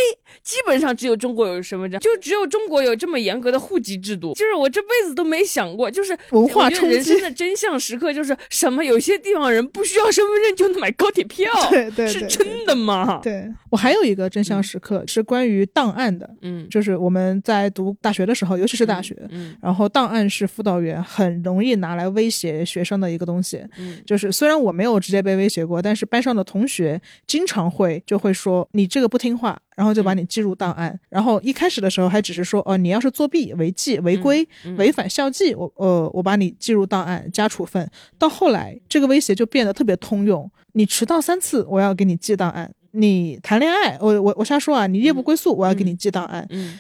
基本上只有中国有身份证，就只有中国有这么严格的户籍制度，就是我这辈子都没想过，就是文化冲击人生的真相时刻就是什么，有些地方人不需要身份证就能买高铁票，对对对是真的吗？对。我还有一个真相时刻是关于档案的，嗯。就是我们在读大学的时候，尤其是大学，嗯。然后档案是辅导员很容易拿来威胁学生的一个东西。嗯。就是虽然我没有直接被威胁过，但是班上的同学经常会就会说你这个不听话，然后就把你记入档案。然后一开始的时候还只是说哦，你要是作弊、违纪、违规、嗯违反校纪，我呃我把你记入档案加处分。到后来这个威胁就变得特别通用，你迟到三次，我要给你记档案。你谈恋爱，我我我瞎说啊！你夜不归宿，我要给你记档案。嗯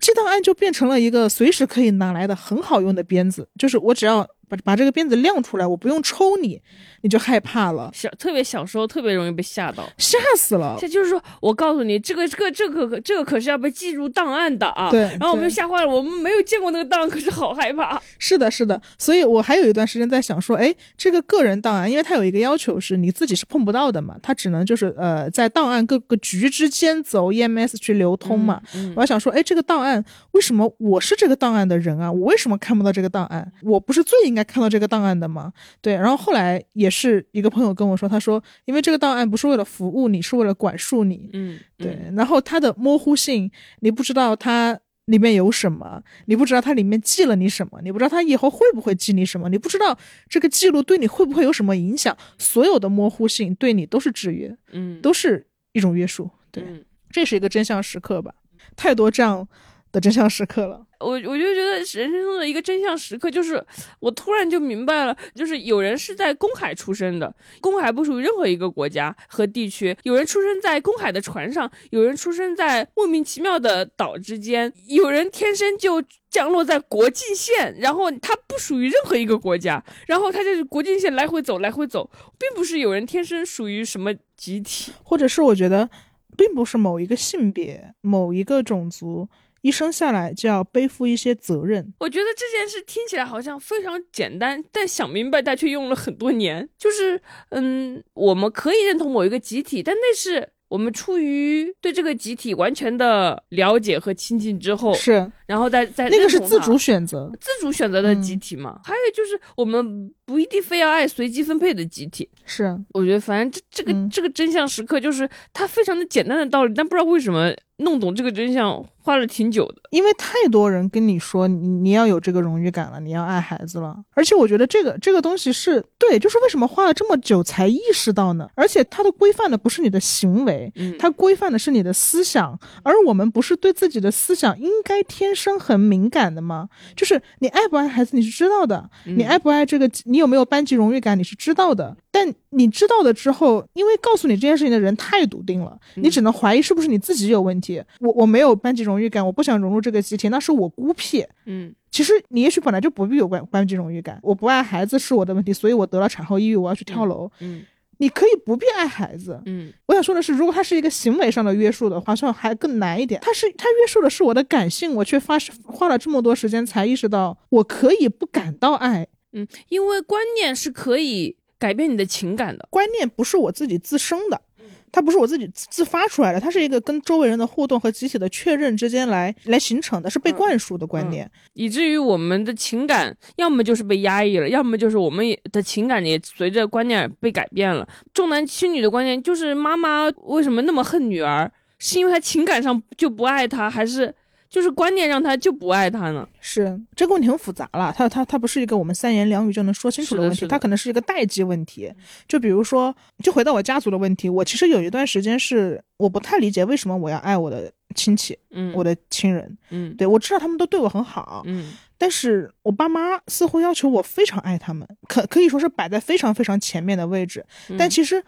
记档案就变成了一个随时可以拿来的很好用的鞭子，就是我只要把把这个鞭子亮出来，我不用抽你，你就害怕了，小特别小时候特别容易被吓到。吓死了。这就是说，我告诉你，这个这个这个这个可是要被记入档案的啊！对然后我们就吓坏了，我们没有见过那个档案，可是好害怕。是的，是的，所以我还有一段时间在想说，哎，这个个人档案，因为它有一个要求是你自己是碰不到的嘛，它只能就是呃在档案各个局之间走 EMS 去流通嘛。嗯我还想说，哎，这个档案为什么我是这个档案的人啊？我为什么看不到这个档案？我不是最应该看到这个档案的吗？对，然后后来也是一个朋友跟我说，他说，因为这个档案不是为了服务你，是为了管束你。嗯，对，然后它的模糊性，你不知道它里面有什么，你不知道它里面记了你什么，你不知道它以后会不会记你什么，你不知道这个记录对你会不会有什么影响，所有的模糊性对你都是制约，嗯，都是一种约束。对，嗯这是一个真相时刻吧？太多这样的真相时刻了。我我就觉得人生中的一个真相时刻，就是我突然就明白了，就是有人是在公海出生的，公海不属于任何一个国家和地区；有人出生在公海的船上，有人出生在莫名其妙的岛之间，有人天生就降落在国境线，然后他不属于任何一个国家，然后他就是国境线来回走，来回走，并不是有人天生属于什么集体。或者是我觉得，并不是某一个性别、某一个种族一生下来就要背负一些责任。我觉得这件事听起来好像非常简单，但想明白它却用了很多年。就是，嗯，我们可以认同某一个集体，但那是我们出于对这个集体完全的了解和亲近之后，是，然后再再那个是自主选择。自主选择的嗯集体嘛。还有就是，我们不一定非要爱随机分配的集体。是，我觉得，反正这这个、嗯这个真相时刻，就是它非常的简单的道理，但不知道为什么弄懂这个真相花了挺久的。因为太多人跟你说你你要有这个荣誉感了，你要爱孩子了，而且我觉得这个这个东西是对，就是为什么花了这么久才意识到呢？而且它的规范的不是你的行为，嗯，它规范的是你的思想，而我们不是对自己的思想应该天生很敏感的吗？就是你爱不爱孩子你是知道的，你爱不爱这个，你有没有班级荣誉感你是知道的，但你知道了之后，因为告诉你这件事情的人太笃定了，你只能怀疑是不是你自己有问题。我我没有班级荣誉感，我不想融入这个集体，那是我孤僻。嗯其实你也许本来就不必有班班级荣誉感，我不爱孩子是我的问题，所以我得了产后抑郁，我要去跳楼。嗯你可以不必爱孩子，嗯我想说的是，如果它是一个行为上的约束的话，像还更难一点。它是它约束的是我的感性，我却发花了这么多时间才意识到，我可以不感到爱。嗯，因为观念是可以改变你的情感的。观念不是我自己自生的，它不是我自己自自发出来的，它是一个跟周围人的互动和集体的确认之间来来形成的，是被灌输的观念。以至于我们的情感要么就是被压抑了，要么就是我们也的情感也随着观念被改变了。重男轻女的观念就是妈妈为什么那么恨女儿，是因为她情感上就不爱她，还是就是观念让他就不爱他呢？是这个问题很复杂了，他他他不是一个我们三言两语就能说清楚的问题，是的是的它可能是一个代际问题。就比如说，就回到我家族的问题，我其实有一段时间是我不太理解为什么我要爱我的亲戚、嗯，我的亲人。嗯对我知道他们都对我很好，嗯但是我爸妈似乎要求我非常爱他们，可可以说是摆在非常非常前面的位置。嗯但其实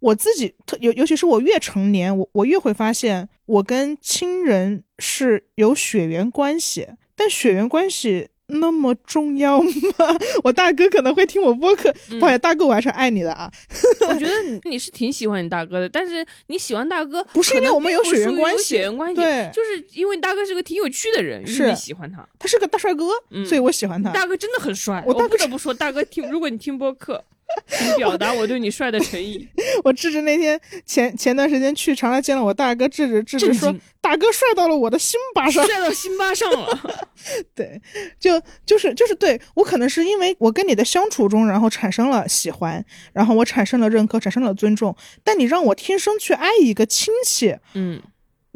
我自己特尤尤其是我越成年，我我越会发现，我跟亲人是有血缘关系，但血缘关系那么重要吗？我大哥可能会听我播客，嗯不好意思，大哥，我还是爱你的啊。我 觉得你你是挺喜欢你大哥的，但是你喜欢大哥不是因为我们有血缘关系血缘关系，对就是因为你大哥是个挺有趣的人，于是你喜欢他。他是个大帅哥，嗯所以我喜欢他。大哥真的很帅，我我大哥不得不说，大哥听，如果你听播客，请表达我对你帅的诚意。我智智那天前前段时间去长沙见了我大哥智智，智智说大哥帅到了我的心巴上。帅到心巴上了，对，就就是就是对我可能是因为我跟你的相处中，然后产生了喜欢，然后我产生了认可，产生了尊重。但你让我天生去爱一个亲戚，嗯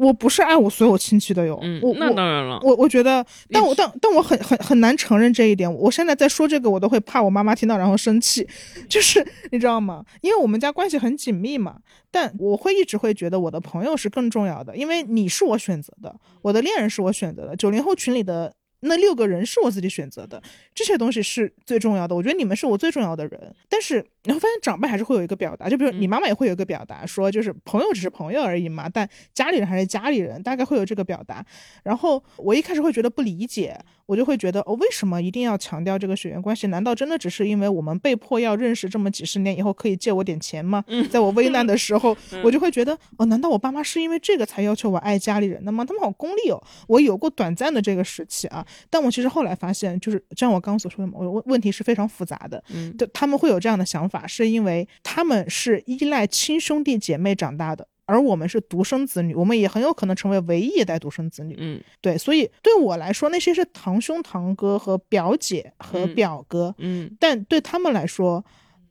我不是爱我所有亲戚的哟。嗯我，那我当然了，我我觉得，但我但但我很很很难承认这一点。我现在在说这个，我都会怕我妈妈听到然后生气，就是 你知道吗？因为我们家关系很紧密嘛。但我会一直会觉得我的朋友是更重要的，因为你是我选择的，我的恋人是我选择的，九零后群里的那六个人是我自己选择的，这些东西是最重要的。我觉得你们是我最重要的人，但是你会发现长辈还是会有一个表达，就比如你妈妈也会有一个表达，说就是朋友只是朋友而已嘛，但家里人还是家里人，大概会有这个表达。然后我一开始会觉得不理解，我就会觉得哦，为什么一定要强调这个血缘关系？难道真的只是因为我们被迫要认识这么几十年以后可以借我点钱吗？在我危难的时候，我就会觉得哦，难道我爸妈是因为这个才要求我爱家里人的吗？他们好功利哦。我有过短暂的这个时期啊，但我其实后来发现，就是像我刚刚所说的，我问问题是非常复杂的。嗯就他们会有这样的想法，是因为他们是依赖亲兄弟姐妹长大的。而我们是独生子女，我们也很有可能成为唯一一代独生子女。嗯对，所以对我来说，那些是堂兄堂哥和表姐和嗯表哥，嗯但对他们来说，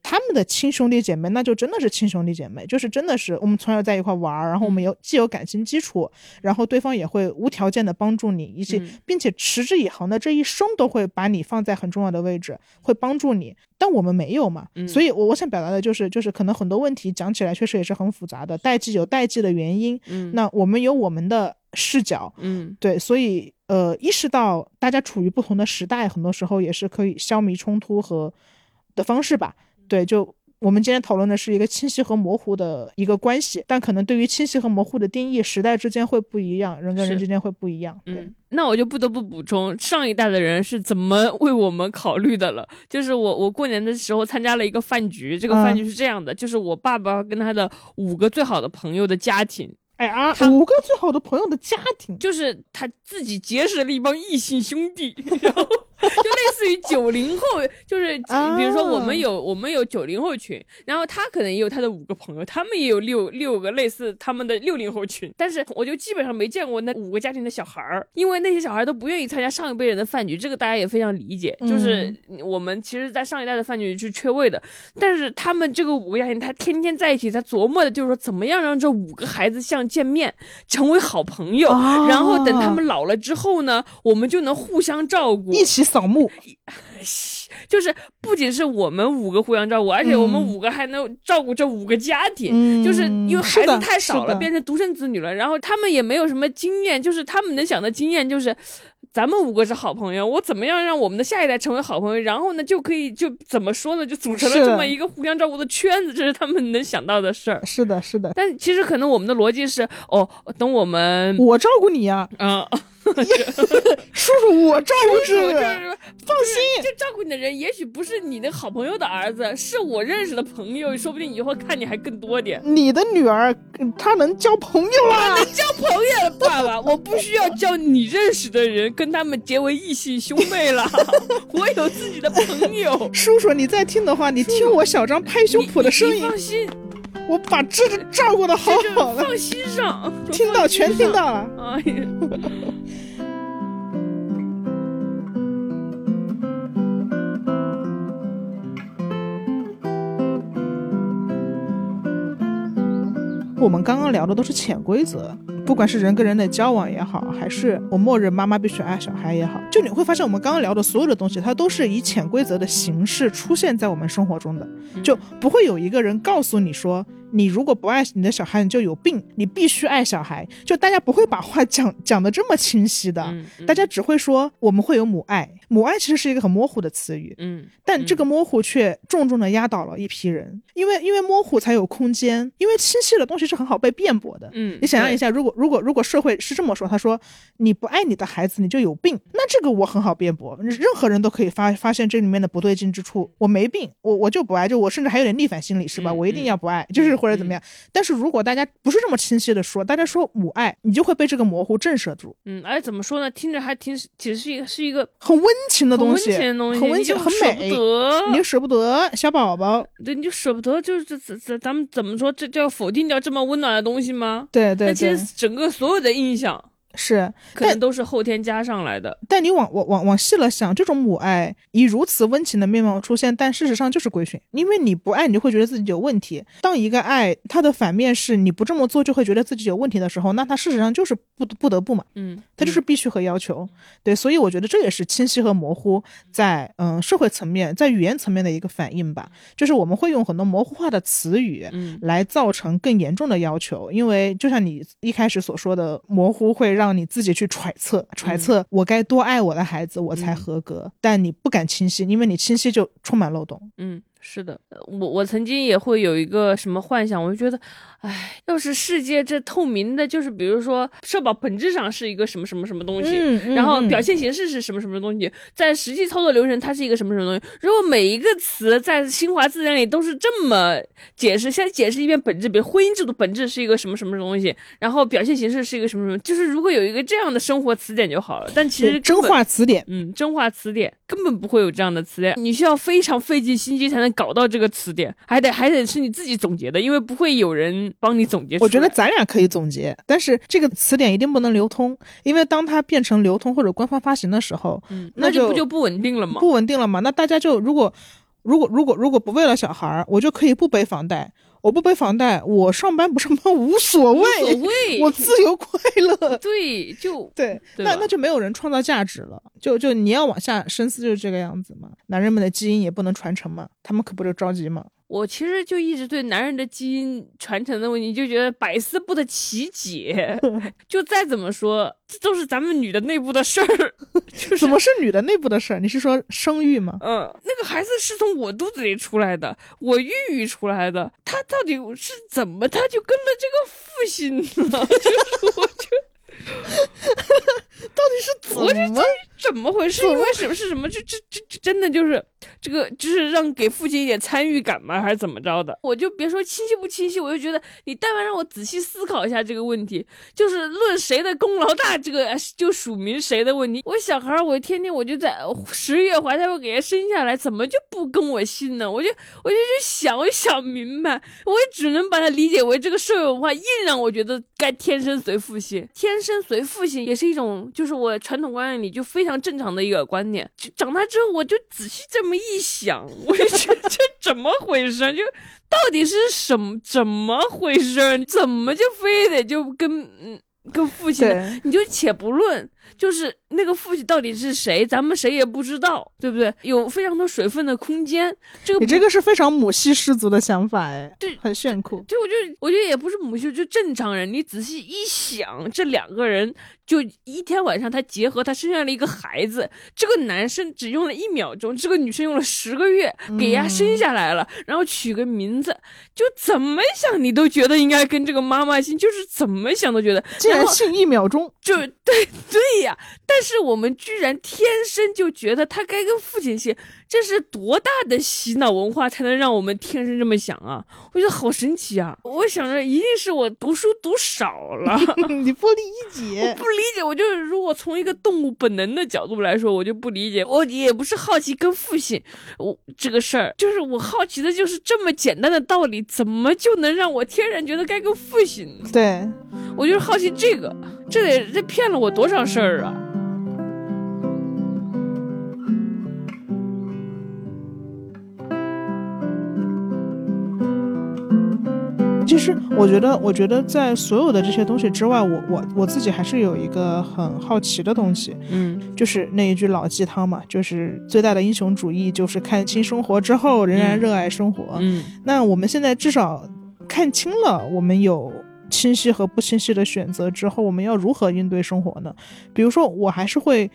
他们的亲兄弟姐妹那就真的是亲兄弟姐妹，就是真的是我们从小在一块玩儿，然后我们有既有感情基础，然后对方也会无条件的帮助你，一起，嗯。并且持之以恒的这一生都会把你放在很重要的位置，会帮助你。但我们没有嘛，嗯。所以我我想表达的就是，就是可能很多问题讲起来确实也是很复杂的，代际有代际的原因，嗯。那我们有我们的视角，嗯。对，所以呃，意识到大家处于不同的时代，很多时候也是可以消弭冲突和的方式吧。对，就我们今天讨论的是一个清晰和模糊的一个关系，但可能对于清晰和模糊的定义，时代之间会不一样，人跟人之间会不一样。对，嗯，那我就不得不补充，上一代的人是怎么为我们考虑的了。就是我，我过年的时候参加了一个饭局，这个饭嗯局是这样的，就是我爸爸跟他的五个最好的朋友的家庭，哎啊，他五个最好的朋友的家庭，就是他自己结识了一帮异性兄弟，然后就类似于九零后，就是 啊比如说我们有我们有九零后群，然后他可能也有他的五个朋友，他们也有六六个类似他们的六零后群，但是我就基本上没见过那五个家庭的小孩儿，因为那些小孩都不愿意参加上一辈人的饭局，这个大家也非常理解，就是我们其实，在上一代的饭局是缺位的，但是他们这个五个家庭，他天天在一起，他琢磨的就是说怎么样让这五个孩子像见面，成为好朋友，哦。然后等他们老了之后呢，我们就能互相照顾，一起扫墓，就是不仅是我们五个互相照顾，而且我们五个还能照顾这五个家庭。嗯就是因为孩子太少了，变成独生子女了，然后他们也没有什么经验，就是他们能想的经验就是。咱们五个是好朋友，我怎么样让我们的下一代成为好朋友？然后呢，就可以就怎么说呢？就组成了这么一个互相照顾的圈子，这是他们能想到的事儿。是的，是的，但其实可能我们的逻辑是，哦，等我们，我照顾你呀、啊，叔叔，我照顾就是这个。放心，就照顾你的人，也许不是你的好朋友的儿子，是我认识的朋友，说不定以后看你还更多点。你的女儿，嗯她能交朋友啦！交朋友了，爸爸，我不需要交你认识的人，跟他们结为异性兄妹了。我有自己的朋友。叔叔，你在听的话，你听我小张拍胸脯的声音你你，放心，我把这个照顾的好好的，放心上，听到全听到了。哎呀，我们刚刚聊的都是潜规则，不管是人跟人的交往也好，还是我默认妈妈必须爱小孩也好，就你会发现我们刚刚聊的所有的东西，它都是以潜规则的形式出现在我们生活中的，就不会有一个人告诉你说你如果不爱你的小孩，你就有病，你必须爱小孩。就大家不会把话讲讲的这么清晰的，大家只会说我们会有母爱，母爱其实是一个很模糊的词语，嗯但这个模糊却重重的压倒了一批人，因为因为模糊才有空间，因为清晰的东西是很好被辩驳的。嗯，你想象一下，如果如果如果社会是这么说，他说你不爱你的孩子，你就有病，那这个我很好辩驳，任何人都可以发发现这里面的不对劲之处。我没病，我我就不爱，就我甚至还有点逆反心理，是吧？嗯我一定要不爱，就是或者怎么样。但是如果大家不是这么清晰的说，大家说母爱，你就会被这个模糊震慑住，嗯，而且怎么说呢？听着还挺，其实是一个是一个很温情的很温东西，情的东西，很温情，很舍美不。得，你又舍不得小宝宝，对，你就舍不得，就是这这这，咱们怎么说？这就要否定掉这么温暖的东西吗？对对对，那其实整个所有的印象，是。可能都是后天加上来的。但你往往往往细了想，这种母爱以如此温情的面貌出现，但事实上就是规训，因为你不爱，你就会觉得自己有问题。当一个爱它的反面是你不这么做就会觉得自己有问题的时候，那它事实上就是不不得不嘛，嗯，它就是必须和要求。对，所以我觉得这也是清晰和模糊在嗯社会层面、在语言层面的一个反应吧，就是我们会用很多模糊化的词语，嗯来造成更严重的要求，因为就像你一开始所说的，模糊会让你自己去揣测，揣测我该多爱我的孩子，我才合格。但你不敢清晰，因为你清晰就充满漏洞。嗯，是的，呃我我曾经也会有一个什么幻想，我就觉得，哎，要是世界这透明的，就是比如说社保本质上是一个什么什么什么东西，嗯然后表现形式是什么什么东西，在实际操作流程它是一个什么什么东西。如果每一个词在新华字典里都是这么解释，先解释一遍本质，比如婚姻制度本质是一个什么什么东西，然后表现形式是一个什么什么，就是如果有一个这样的生活词典就好了。但其实真话词典，嗯，真话词典根本不会有这样的词典，你需要非常费尽心机才能搞到这个词典，还得还得是你自己总结的，因为不会有人帮你总结。我觉得咱俩可以总结，但是这个词典一定不能流通，因为当它变成流通或者官方发行的时候，嗯，那就不就不稳定了吗？不稳定了嘛？那大家就如果如果如果如果不为了小孩儿，我就可以不背房贷，我不背房贷，我上班不上班无所谓，无所谓，我自由快乐。对就对，对那那就没有人创造价值了。就就你要往下深思，就是这个样子嘛。男人们的基因也不能传承嘛，他们可不就着急嘛。我其实就一直对男人的基因传承的问题就觉得百思不得其解，就再怎么说，这都是咱们女的内部的事儿，就是怎么是女的内部的事儿？你是说生育吗？嗯，那个孩子是从我肚子里出来的，我孕育出来的，他到底是怎么他就跟了这个父亲呢？就是我就 到底是我怎么？怎么回事？因为什么是什么？这这这这真的就是这个，就是让给父亲一点参与感吗？还是怎么着的？我就别说清晰不清晰，我就觉得你但凡让我仔细思考一下这个问题，就是论谁的功劳大，这个就署名谁的问题。我小孩，我天天我就在十月怀胎，我给他生下来，怎么就不跟我姓呢？我就我就去想想明白，我也只能把它理解为这个社会文化硬让我觉得该天生随父姓，天生随父姓也是一种，就是我传统观念里就非常正常的一个观念。就长大之后，我就仔细这么一想，我就觉得这怎么回事？就到底是什么怎么回事？怎么就非得就跟嗯跟父亲你就且不论，就是那个父亲到底是谁，咱们谁也不知道，对不对？有非常多水分的空间，这个你这个是非常母系氏族的想法，哎，对很炫酷。对，我就我觉得也不是母系，就正常人。你仔细一想，这两个人就一天晚上他结合，他生下了一个孩子。这个男生只用了一秒钟，这个女生用了十个月给人家生下来了，然后取个名字，就怎么想你都觉得应该跟这个妈妈姓，就是怎么想都觉得。竟然姓一秒钟，就对对对呀，但是我们居然天生就觉得他该跟父亲姓，这是多大的洗脑文化才能让我们天生这么想啊？我觉得好神奇啊！我想着一定是我读书读少了，你不理解我解。不理解。我就是如果从一个动物本能的角度来说，我就不理解。我也不是好奇跟父亲我这个事儿，就是我好奇的就是这么简单的道理，怎么就能让我天然觉得该跟父亲？对，我就是好奇这个，这得这骗了我多少事儿啊！其实我觉得，我觉得在所有的这些东西之外，我我我自己还是有一个很好奇的东西，嗯就是那一句老鸡汤嘛，就是最大的英雄主义就是看清生活之后仍然热爱生活。嗯那我们现在至少看清了我们有清晰和不清晰的选择之后，我们要如何应对生活呢？比如说，我还是会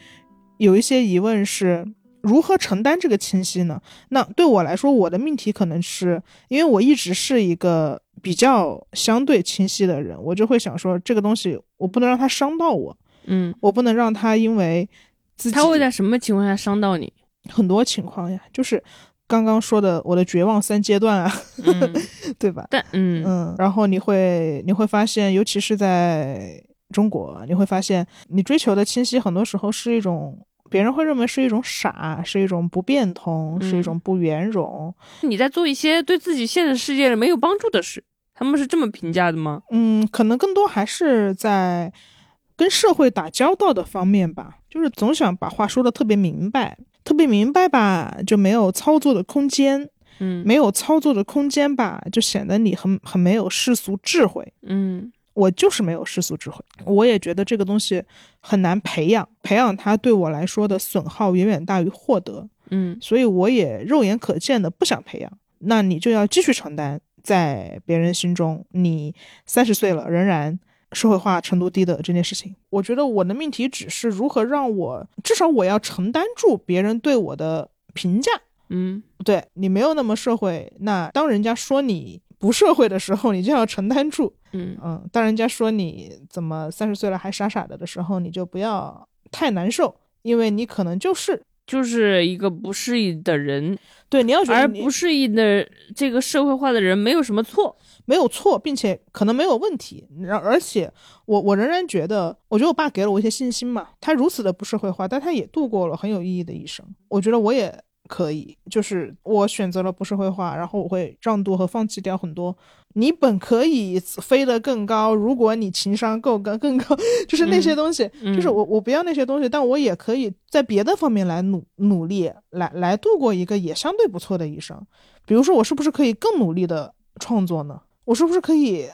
有一些疑问是。如何承担这个清晰呢？那对我来说，我的命题可能是因为我一直是一个比较相对清晰的人，我就会想说，这个东西我不能让它伤到我，嗯，我不能让它因为自己他会在什么情况下伤到你？很多情况呀，就是刚刚说的我的绝望三阶段啊，嗯 对吧？但嗯嗯，然后你会你会发现，尤其是在中国，你会发现你追求的清晰，很多时候是一种别人会认为是一种傻，是一种不变通，是一种不圆融。你在做一些对自己现实世界里没有帮助的事，他们是这么评价的吗？嗯，可能更多还是在跟社会打交道的方面吧，就是总想把话说的特别明白，特别明白吧，就没有操作的空间，嗯没有操作的空间吧，就显得你很很没有世俗智慧。嗯我就是没有世俗智慧，我也觉得这个东西很难培养，培养它对我来说的损耗远远大于获得，嗯所以我也肉眼可见的不想培养。那你就要继续承担，在别人心中，你三十岁了仍然社会化程度低的这件事情。我觉得我的命题只是如何让我至少我要承担住别人对我的评价。嗯对你没有那么社会，那当人家说你不社会的时候，你就要承担住。嗯嗯，当人家说你怎么三十岁了还傻傻的的时候，你就不要太难受，因为你可能就是就是一个不适应的人，对你要觉得而不适应的这个社会化的人没有什么错。没有错，并且可能没有问题。然而且我我仍然觉得，我觉得我爸给了我一些信心嘛。他如此的不社会化，但他也度过了很有意义的一生。我觉得我也可以，就是我选择了不社会化，然后我会让渡和放弃掉很多。你本可以飞得更高，如果你情商够高更高，就是那些东西，嗯就是我我不要那些东西，但我也可以在别的方面来努努力，来来度过一个也相对不错的一生。比如说，我是不是可以更努力的创作呢？我是不是可以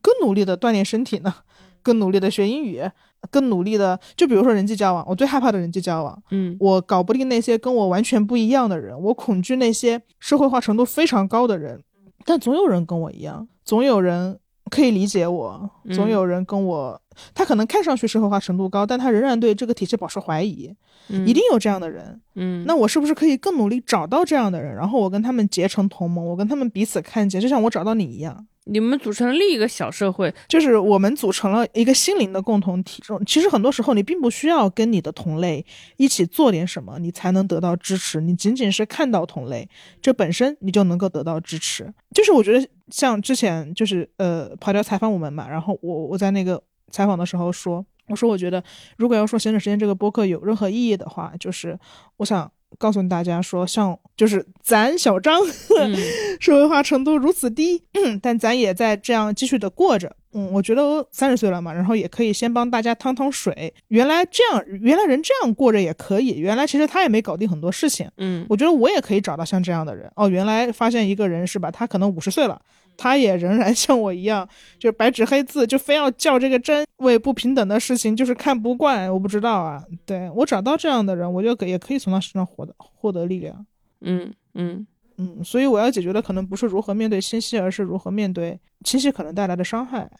更努力的锻炼身体呢？更努力的学英语，更努力的，就比如说人际交往，我最害怕的人际交往，嗯我搞不定那些跟我完全不一样的人，我恐惧那些社会化程度非常高的人，但总有人跟我一样，总有人可以理解我，嗯总有人跟我，他可能看上去社会化程度高，但他仍然对这个体系保持怀疑，嗯一定有这样的人。嗯那我是不是可以更努力找到这样的人，然后我跟他们结成同盟，我跟他们彼此看见，就像我找到你一样。你们组成另一个小社会，就是我们组成了一个心灵的共同体。这种其实很多时候你并不需要跟你的同类一起做点什么，你才能得到支持。你仅仅是看到同类，这本身你就能够得到支持。就是我觉得像之前就是呃跑调采访我们嘛，然后我我在那个采访的时候说，我说我觉得如果要说闲着时间这个播客有任何意义的话，就是我想告诉大家说，像就是咱小张。嗯 社会化程度如此低，但咱也在这样继续的过着。嗯，我觉得三十岁了嘛，然后也可以先帮大家趟趟水。原来这样，原来人这样过着也可以。原来其实他也没搞定很多事情。嗯我觉得我也可以找到像这样的人。哦，原来发现一个人是吧？他可能五十岁了，他也仍然像我一样，就是白纸黑字，就非要较这个真，为不平等的事情就是看不惯。我不知道啊，对我找到这样的人，我就可也可以从他身上获得获得力量。嗯嗯嗯，所以我要解决的可能不是如何面对清晰，而是如何面对清晰可能带来的伤害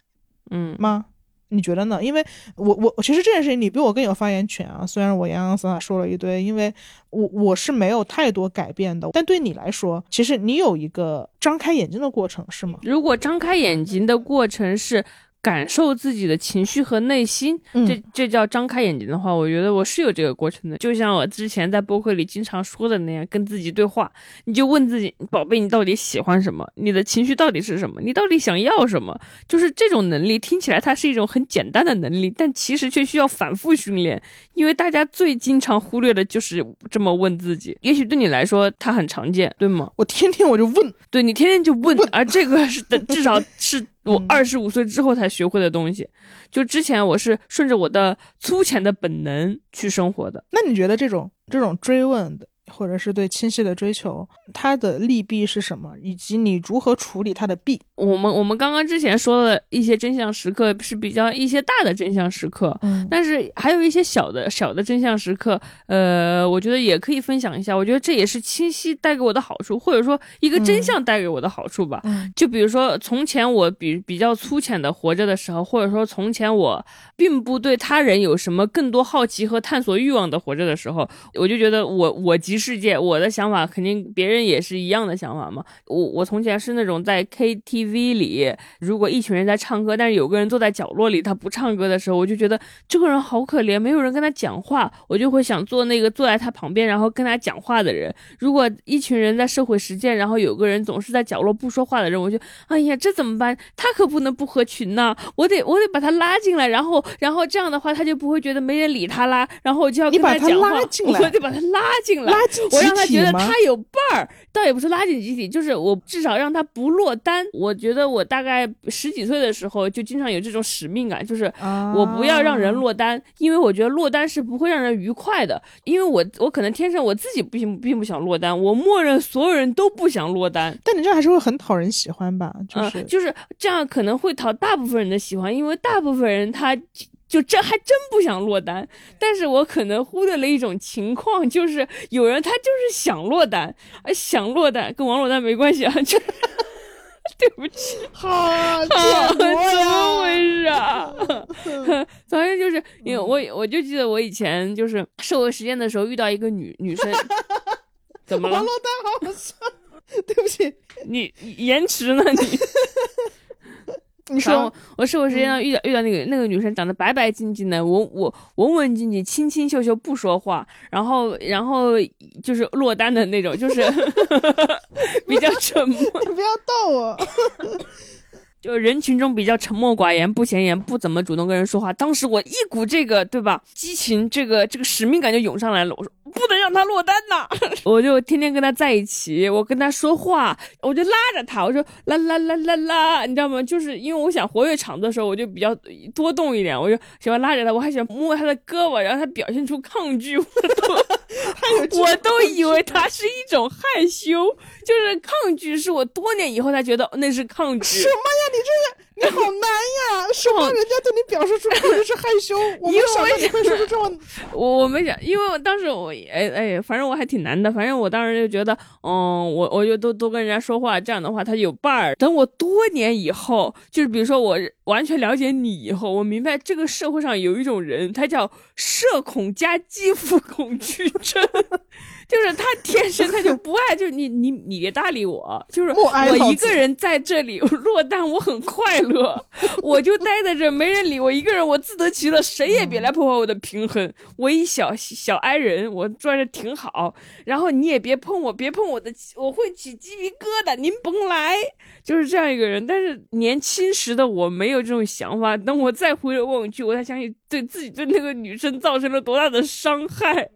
嗯吗？你觉得呢？因为我我其实这件事情你比我更有发言权啊。虽然我洋洋洒洒说了一堆，因为我我是没有太多改变的，但对你来说，其实你有一个张开眼睛的过程，是吗？如果张开眼睛的过程是感受自己的情绪和内心，嗯这这叫张开眼睛的话，我觉得我是有这个过程的。就像我之前在播客里经常说的那样，跟自己对话，你就问自己，宝贝，你到底喜欢什么？你的情绪到底是什么？你到底想要什么？就是这种能力，听起来它是一种很简单的能力，但其实却需要反复训练。因为大家最经常忽略的就是这么问自己。也许对你来说，它很常见，对吗？我天天我就问，对你天天就问，而这个是的，至少是我嗯二十五岁之后才学会的东西。就之前我是顺着我的粗浅的本能去生活的。那你觉得这种这种追问的或者是对清晰的追求，它的利弊是什么，以及你如何处理它的弊。我们我们刚刚之前说的一些真相时刻是比较一些大的真相时刻，嗯但是还有一些小的小的真相时刻，呃，我觉得也可以分享一下。我觉得这也是清晰带给我的好处，或者说一个真相带给我的好处吧。嗯就比如说，从前我比比较粗浅的活着的时候，或者说从前我并不对他人有什么更多好奇和探索欲望的活着的时候，我就觉得我我即世界，我的想法肯定别人也是一样的想法嘛。我我从前是那种在 KTV 里，如果一群人在唱歌，但是有个人坐在角落里他不唱歌的时候，我就觉得这个人好可怜，没有人跟他讲话，我就会想做那个坐在他旁边然后跟他讲话的人。如果一群人在社会实践，然后有个人总是在角落不说话的人，我就哎呀，这怎么办？他可不能不合群呐、我得我得把他拉进来，然后然后这样的话，他就不会觉得没人理他啦。然后我就要跟他讲话，拉进来我得把他拉进来，我让他觉得他有伴儿，倒也不是拉进集体，就是我至少让他不落单。我觉得我大概十几岁的时候就经常有这种使命感，就是啊我不要让人落单，因为我觉得落单是不会让人愉快的。因为我我可能天生我自己并并不想落单，我默认所有人都不想落单。但你这样还是会很讨人喜欢吧？就嗯，是、就是这样，可能会讨大部分人的喜欢，因为大部分人他就这还真不想落单。但是我可能忽略了一种情况，就是有人他就是想落单，啊，想落单跟王珞丹没关系啊，就 对不起，好怎么回事啊？反正就是因为我我就记得我以前就是社会实践的时候遇到一个女女生，怎么了王？珞丹好笑，对不起，你你延迟呢你？你说我社会实践上遇到遇到那个那个女生，长得白白净净的，文我文文静静、清清秀秀，不说话，然后然后就是落单的那种，就是 比较沉默，你不要逗我，就人群中比较沉默寡言、不显眼、不怎么主动跟人说话。当时我一股这个对吧激情，这个这个使命感就涌上来了。我说不能让他落单呐，我就天天跟他在一起，我跟他说话，我就拉着他，我说啦啦啦啦啦，你知道吗？就是因为我想活跃场子的时候，我就比较多动一点，我就喜欢拉着他，我还喜欢摸他的胳膊，然后他表现出抗拒，我都我都以为他是一种害羞，就是抗拒，是我多年以后才觉得那是抗拒。什么呀？你这个你好难呀！什么人家对你表示出或者是害羞？我没想到你会说出这么 我我没想，因为我当时我哎哎，反正我还挺难的。反正我当时就觉得，嗯，我我就多多跟人家说话，这样的话他有伴儿。等我多年以后，就是比如说我完全了解你以后，我明白这个社会上有一种人，他叫社恐加肌肤恐惧症，就是他天生他就不爱，就是你你你别搭理我，就是我一个人在这里落单，我很快乐，我就待在这，没人理我一个人，我自得其乐，谁也别来破坏我的平衡。我一小小矮人，我坐着挺好，然后你也别碰我，别碰我的，我会起鸡皮疙瘩，您甭来，就是这样一个人。但是年轻时的我没有这种想法，等我再回头望去，我才想起对自己对那个女生造成了多大的伤害。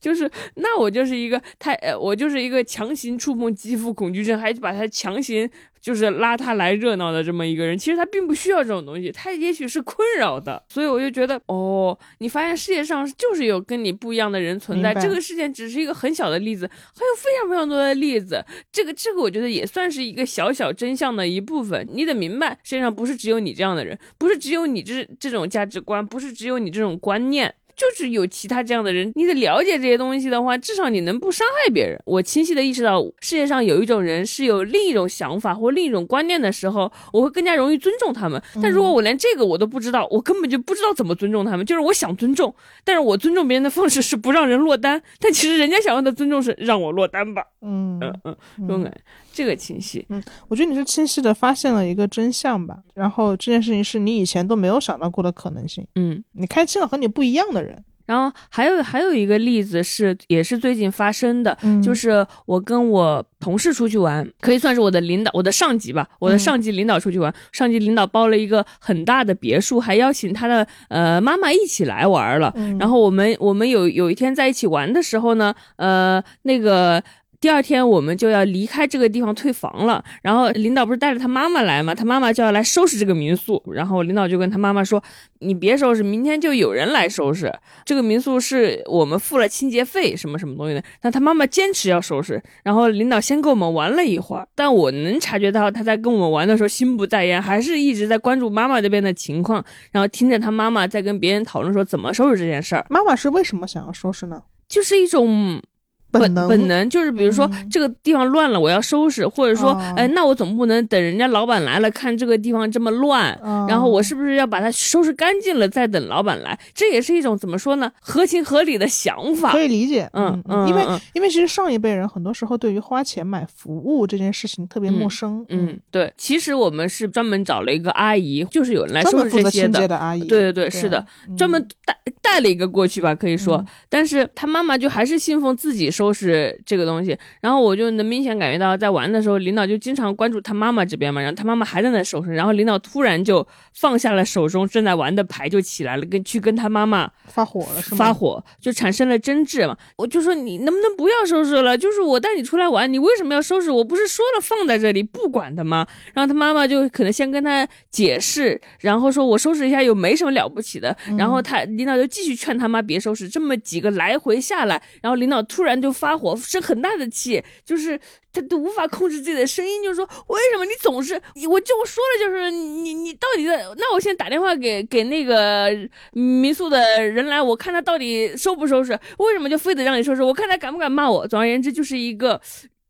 就是那我就是一个太呃，我就是一个强行触碰肌肤恐惧症，还把他强行就是拉他来热闹的这么一个人。其实他并不需要这种东西，他也许是困扰的。所以我就觉得，哦，你发现世界上就是有跟你不一样的人存在，这个事件只是一个很小的例子，还有非常非常多的例子。这个这个我觉得也算是一个小小真相的一部分。你得明白，世界上不是只有你这样的人，不是只有你这这种价值观，不是只有你这种观念。就是有其他这样的人，你得了解这些东西的话，至少你能不伤害别人。我清晰的意识到世界上有一种人是有另一种想法或另一种观念的时候，我会更加容易尊重他们。但如果我连这个我都不知道，我根本就不知道怎么尊重他们。就是我想尊重，但是我尊重别人的方式是不让人落单，但其实人家想要的尊重是让我落单吧。嗯嗯嗯，这种感觉，这个清晰。嗯我觉得你是清晰的发现了一个真相吧，然后这件事情是你以前都没有想到过的可能性，嗯。你开启了和你不一样的人，然后还有还有一个例子是，也是最近发生的，嗯就是我跟我同事出去玩，可以算是我的领导，我的上级吧，我的上级领导出去玩，上级领导包了一个很大的别墅，还邀请他的呃妈妈一起来玩了。嗯然后我们我们有有一天在一起玩的时候呢，呃，那个第二天我们就要离开这个地方退房了，然后领导不是带着他妈妈来嘛，他妈妈就要来收拾这个民宿，然后领导就跟他妈妈说：“你别收拾，明天就有人来收拾。这个民宿是我们付了清洁费，什么什么东西的。”但他妈妈坚持要收拾，然后领导先跟我们玩了一会儿，但我能察觉到他在跟我们玩的时候心不在焉，还是一直在关注妈妈这边的情况，然后听着他妈妈在跟别人讨论说怎么收拾这件事儿，妈妈是为什么想要收拾呢？就是一种。本能本能就是，比如说嗯。这个地方乱了，我要收拾，或者说，哦。哎，那我总不能等人家老板来了看这个地方这么乱，哦。然后我是不是要把它收拾干净了再等老板来？这也是一种怎么说呢，合情合理的想法。可。以理解，嗯嗯因为嗯。因为其实上一辈人很多时候对于花钱买服务这件事情特别陌生，嗯，对，其实我们是专门找了一个阿姨，就是有人来专收拾这些的。阿姨，对对对，是的，嗯专门带带了一个过去吧，可以说，嗯。但是他妈妈就还是信奉自己收拾这个东西，然后我就能明显感觉到，在玩的时候，领导就经常关注他妈妈这边嘛，然后他妈妈还在那收拾，然后领导突然就放下了手中正在玩的牌，就起来了，跟去跟他妈妈发火了是吗？发火，就产生了争执嘛。我就说你能不能不要收拾了？就是我带你出来玩，你为什么要收拾？我不是说了放在这里不管的吗？然后他妈妈就可能先跟他解释，然后说我收拾一下又没什么了不起的。然后他领导就继续劝他妈别收拾，这么几个来回下来，然后领导突然就就发火，生很大的气，就是。他都无法控制自己的声音，就是说为什么你总是我就说了，就是你你到底在那我先打电话给给那个民宿的人来，我看他到底收不收拾，为什么就非得让你收拾？我看他敢不敢骂我。总而言之，就是一个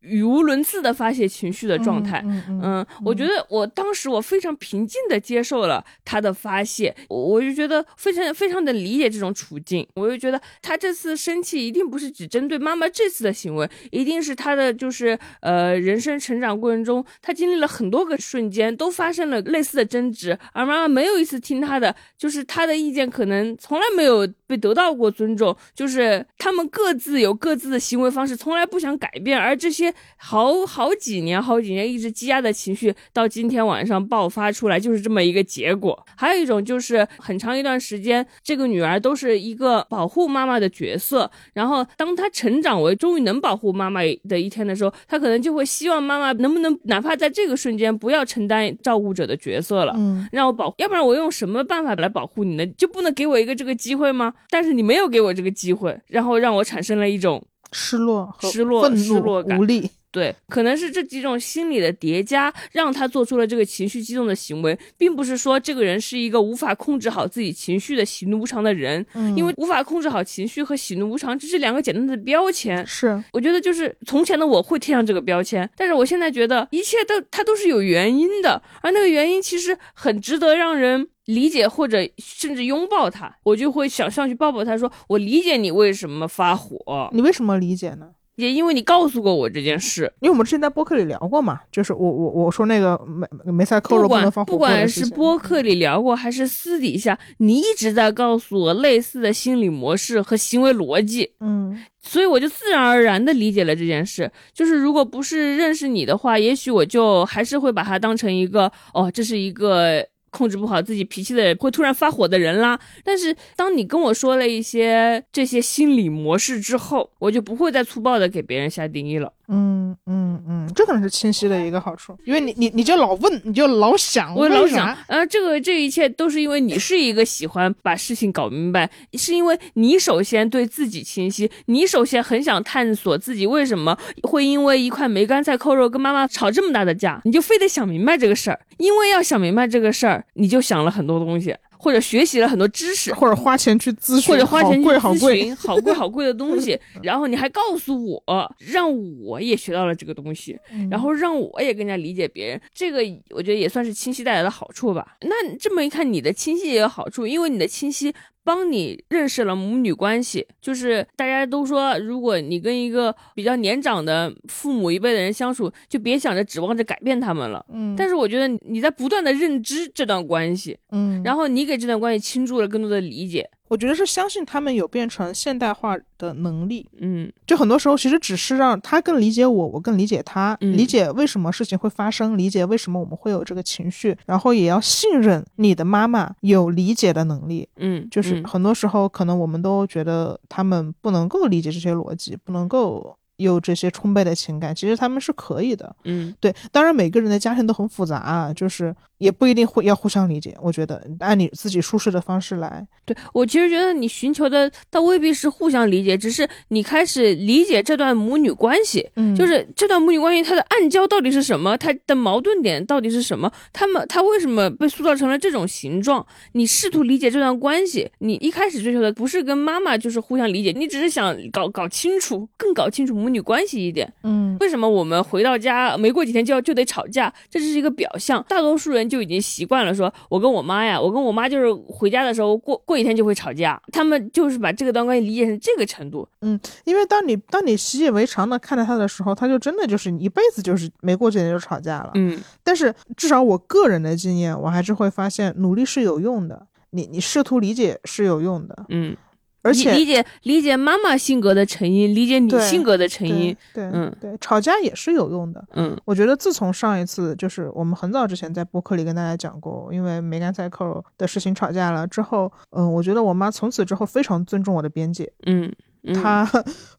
语无伦次的发泄情绪的状态。嗯嗯嗯，我觉得我当时我非常平静的接受了他的发泄，我我就觉得非常非常的理解这种处境，我就觉得他这次生气一定不是只针对妈妈这次的行为，一定是他的就是呃人生成长过程中，他经历了很多个瞬间都发生了类似的争执，而妈妈没有一次听他的，就是他的意见可能从来没有被得到过尊重，就是他们各自有各自的行为方式，从来不想改变，而这些好好几年、好几年一直积压的情绪，到今天晚上爆发出来，就是这么一个结果。还有一种就是很长一段时间，这个女儿都是一个保护妈妈的角色，然后当她成长为终于能保护妈妈的一天的时候，她可能就会希望妈妈能不能哪怕在这个瞬间不要承担照顾者的角色了，嗯让我保，要不然我用什么办法来保护你呢？就不能给我一个这个机会吗？但是你没有给我这个机会，然后让我产生了一种失落和失落愤怒、失落感。无力，对，可能是这几种心理的叠加，让他做出了这个情绪激动的行为，并不是说这个人是一个无法控制好自己情绪的喜怒无常的人，嗯。因为无法控制好情绪和喜怒无常，这是两个简单的标签。是。我觉得就是从前的我会贴上这个标签，但是我现在觉得一切都它都是有原因的，而那个原因其实很值得让人理解或者甚至拥抱他。我就会想上去抱抱他说：“我理解你为什么发火，你为什么理解呢？也因为你告诉过我这件事。”因为我们之前在播客里聊过嘛，就是我我我说那个梅梅赛扣肉不管能放火不管是播客里聊过，还是私底下，你一直在告诉我类似的心理模式和行为逻辑，嗯所以我就自然而然的理解了这件事。就是如果不是认识你的话，也许我就还是会把它当成一个哦，这是一个。控制不好自己脾气的人会突然发火的人啦，但是当你跟我说了一些这些心理模式之后，我就不会再粗暴的给别人下定义了。嗯嗯嗯，这可能是清晰的一个好处，因为你你你就老问，你就老想，我老想，呃，这个这一切都是因为你是一个喜欢把事情搞明白，是因为你首先对自己清晰，你首先很想探索自己为什么会因为一块梅干菜扣肉跟妈妈吵这么大的架，你就非得想明白这个事儿，因为要想明白这个事儿，你就想了很多东西，或者学习了很多知识，或者花钱去咨询，或者花钱去好贵好咨贵，询好贵 好贵的东西，然后你还告诉我，让我也学到了这个东西，嗯。然后让我也更加理解别人，这个我觉得也算是清晰带来的好处吧。那这么一看，你的清晰也有好处，因为你的清晰帮你认识了母女关系。就是大家都说，如果你跟一个比较年长的父母一辈的人相处，就别想着指望着改变他们了。嗯，但是我觉得你在不断的认知这段关系，嗯，然后你给这段关系倾注了更多的理解。我觉得是相信他们有变成现代化的能力，嗯。就很多时候其实只是让他更理解我，我更理解他，嗯。理解为什么事情会发生，理解为什么我们会有这个情绪，然后也要信任你的妈妈有理解的能力。嗯，就是嗯。很多时候，可能我们都觉得他们不能够理解这些逻辑，不能够有这些充沛的情感，其实他们是可以的。嗯对，当然每个人的家庭都很复杂啊，就是也不一定会要互相理解。我觉得按你自己舒适的方式来，对我其实觉得你寻求的倒未必是互相理解，只是你开始理解这段母女关系，嗯就是这段母女关系它的暗礁到底是什么，它的矛盾点到底是什么，他们他为什么被塑造成了这种形状？你试图理解这段关系，你一开始追求的不是跟妈妈就是互相理解，你只是想搞搞清楚，更搞清楚母女关系一点。嗯为什么我们回到家没过几天就要就得吵架？这只是一个表象，大多数人就已经习惯了说，我跟我妈呀，我跟我妈就是回家的时候过过几天就会吵架，他们就是把这个段关系理解成这个程度。嗯因为当你当你习以为常的看待他的时候，他就真的就是你一辈子就是没过几天就吵架了。嗯但是至少我个人的经验，我还是会发现努力是有用的，你你试图理解是有用的，嗯，而且理理解理解妈妈性格的成因，理解你性格的成因对。对嗯对，吵架也是有用的。嗯我觉得自从上一次就是我们很早之前在播客里跟大家讲过，因为梅干塞克的事情吵架了之后，嗯，我觉得我妈从此之后非常尊重我的边界，嗯嗯，她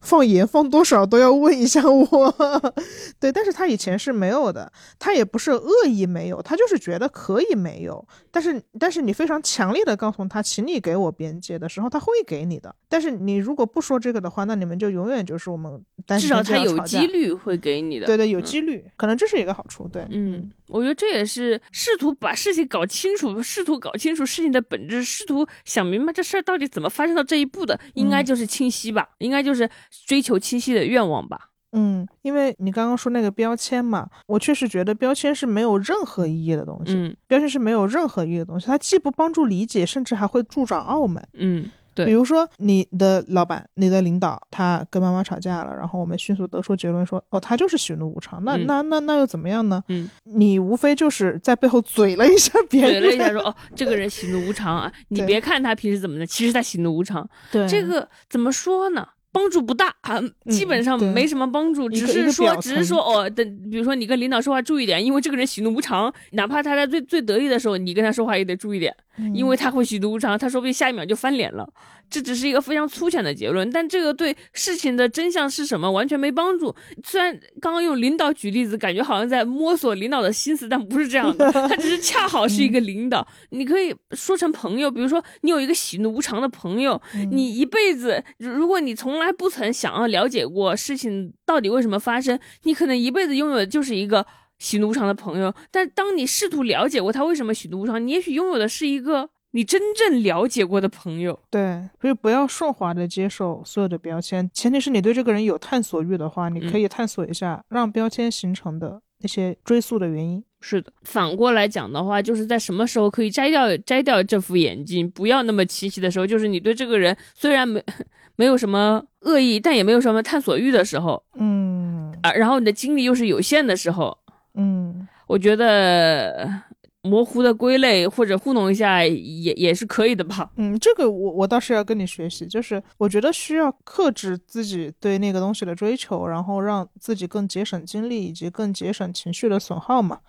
放盐放多少都要问一下我，对，但是他以前是没有的，他也不是恶意没有，他就是觉得可以没有，但是但是你非常强烈的告诉他，请你给我边界的时候，他会给你的，但是你如果不说这个的话，那你们就永远就是我们单至少他有几率会给你的。对对，有嗯。几率，可能这是一个好处，对，嗯，我觉得这也是试图把事情搞清楚，试图搞清楚事情的本质，试图想明白这事儿到底怎么发生到这一步的，应该嗯就是清晰吧，应该就是追求清晰的愿望吧。嗯，因为你刚刚说那个标签嘛，我确实觉得标签是没有任何意义的东西，嗯标签是没有任何意义的东西，它既不帮助理解，甚至还会助长傲慢。嗯，对。比如说你的老板、你的领导，他跟妈妈吵架了，然后我们迅速得出结论说，哦，他就是喜怒无常，那、嗯。那那那又怎么样呢？嗯，你无非就是在背后嘴了一下别人，嘴了一下说哦，这个人喜怒无常啊，你别看他平时怎么的，其实他喜怒无常。对。这个怎么说呢？帮助不大啊，基本上没什么帮助，只是说，只是说哦，等，比如说你跟领导说话注意点，因为这个人喜怒无常，哪怕他在最最得意的时候，你跟他说话也得注意点，嗯因为他会喜怒无常，他说不定下一秒就翻脸了。这只是一个非常粗浅的结论，但这个对事情的真相是什么完全没帮助。虽然刚刚用领导举例子，感觉好像在摸索领导的心思，但不是这样的，他只是恰好是一个领导。你可以说成朋友，比如说你有一个喜怒无常的朋友，你一辈子，如如果你从来不曾想要了解过事情到底为什么发生，你可能一辈子拥有的就是一个喜怒无常的朋友。但当你试图了解过他为什么喜怒无常，你也许拥有的是一个你真正了解过的朋友。对，所以不要顺滑的接受所有的标签，前提是你对这个人有探索欲的话，你可以探索一下让标签形成的那些追溯的原因。是的，反过来讲的话，就是在什么时候可以摘掉摘掉这副眼镜，不要那么清晰的时候，就是你对这个人虽然没 没有什么恶意，但也没有什么探索欲的时候，嗯啊，然后你的精力又是有限的时候，嗯，我觉得模糊的归类或者糊弄一下也也是可以的吧。嗯，这个我我倒是要跟你学习，就是我觉得需要克制自己对那个东西的追求，然后让自己更节省精力以及更节省情绪的损耗嘛。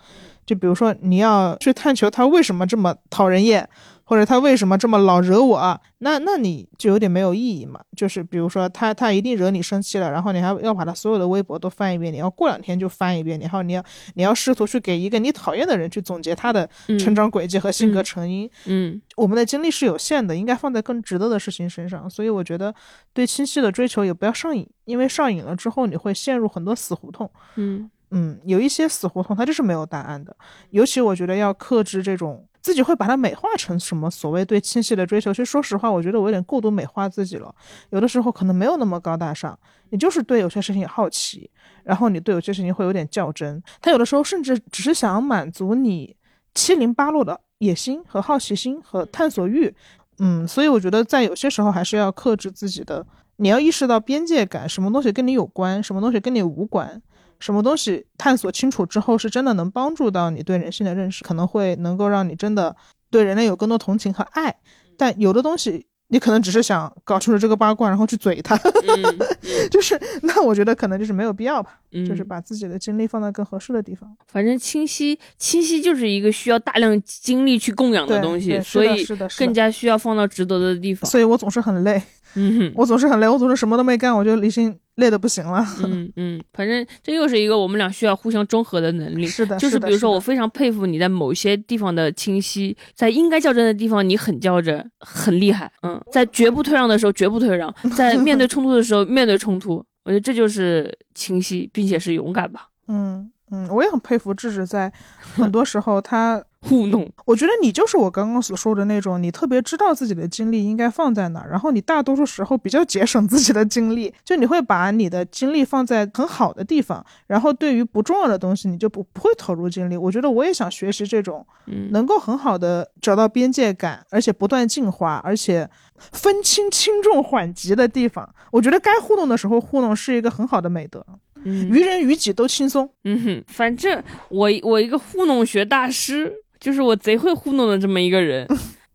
就比如说你要去探求他为什么这么讨人厌，或者他为什么这么老惹我啊，那那你就有点没有意义嘛。就是比如说他他一定惹你生气了，然后你还要把他所有的微博都翻一遍，你要过两天就翻一遍，然后你要你要试图去给一个你讨厌的人去总结他的成长轨迹和性格成因。嗯我们的精力是有限的，应该放在更值得的事情身上。所以我觉得，对清晰的追求也不要上瘾，因为上瘾了之后，你会陷入很多死胡同。嗯嗯，有一些死胡同它就是没有答案的。尤其我觉得要克制这种自己会把它美化成什么所谓对清晰的追求。其实说实话，我觉得我有点过度美化自己了。有的时候可能没有那么高大上，你就是对有些事情好奇，然后你对有些事情会有点较真。他有的时候甚至只是想满足你七零八落的野心和好奇心和探索欲。嗯，所以我觉得在有些时候还是要克制自己的。你要意识到边界感，什么东西跟你有关，什么东西跟你无关。什么东西探索清楚之后，是真的能帮助到你对人性的认识，可能会能够让你真的对人类有更多同情和爱。但有的东西，你可能只是想搞清楚这个八卦，然后去嘴他，嗯 就是那我觉得可能就是没有必要吧，嗯，就是把自己的精力放在更合适的地方。反正清晰清晰就是一个需要大量精力去供养的东西，对所以更加需要放到值得的地方。所以我总是很累，嗯哼，我总是很累，我总是什么都没干，我就已经累的不行了。嗯嗯，反正这又是一个我们俩需要互相中和的能力。是的，就是比如说，我非常佩服你在某些地方的清晰，在应该较真的地方你很较真，很厉害。嗯，在绝不退让的时候绝不退让，在面对冲突的时候面对冲突，我觉得这就是清晰，并且是勇敢吧。嗯嗯，我也很佩服智智，在很多时候他糊弄，我觉得你就是我刚刚所说的那种，你特别知道自己的精力应该放在哪儿，然后你大多数时候比较节省自己的精力，就你会把你的精力放在很好的地方，然后对于不重要的东西你就不不会投入精力。我觉得我也想学习这种，嗯能够很好的找到边界感，而且不断进化，而且分清轻重缓急的地方。我觉得该糊弄的时候糊弄是一个很好的美德，嗯于人于己都轻松。嗯哼，反正我我一个糊弄学大师，就是我贼会糊弄的这么一个人。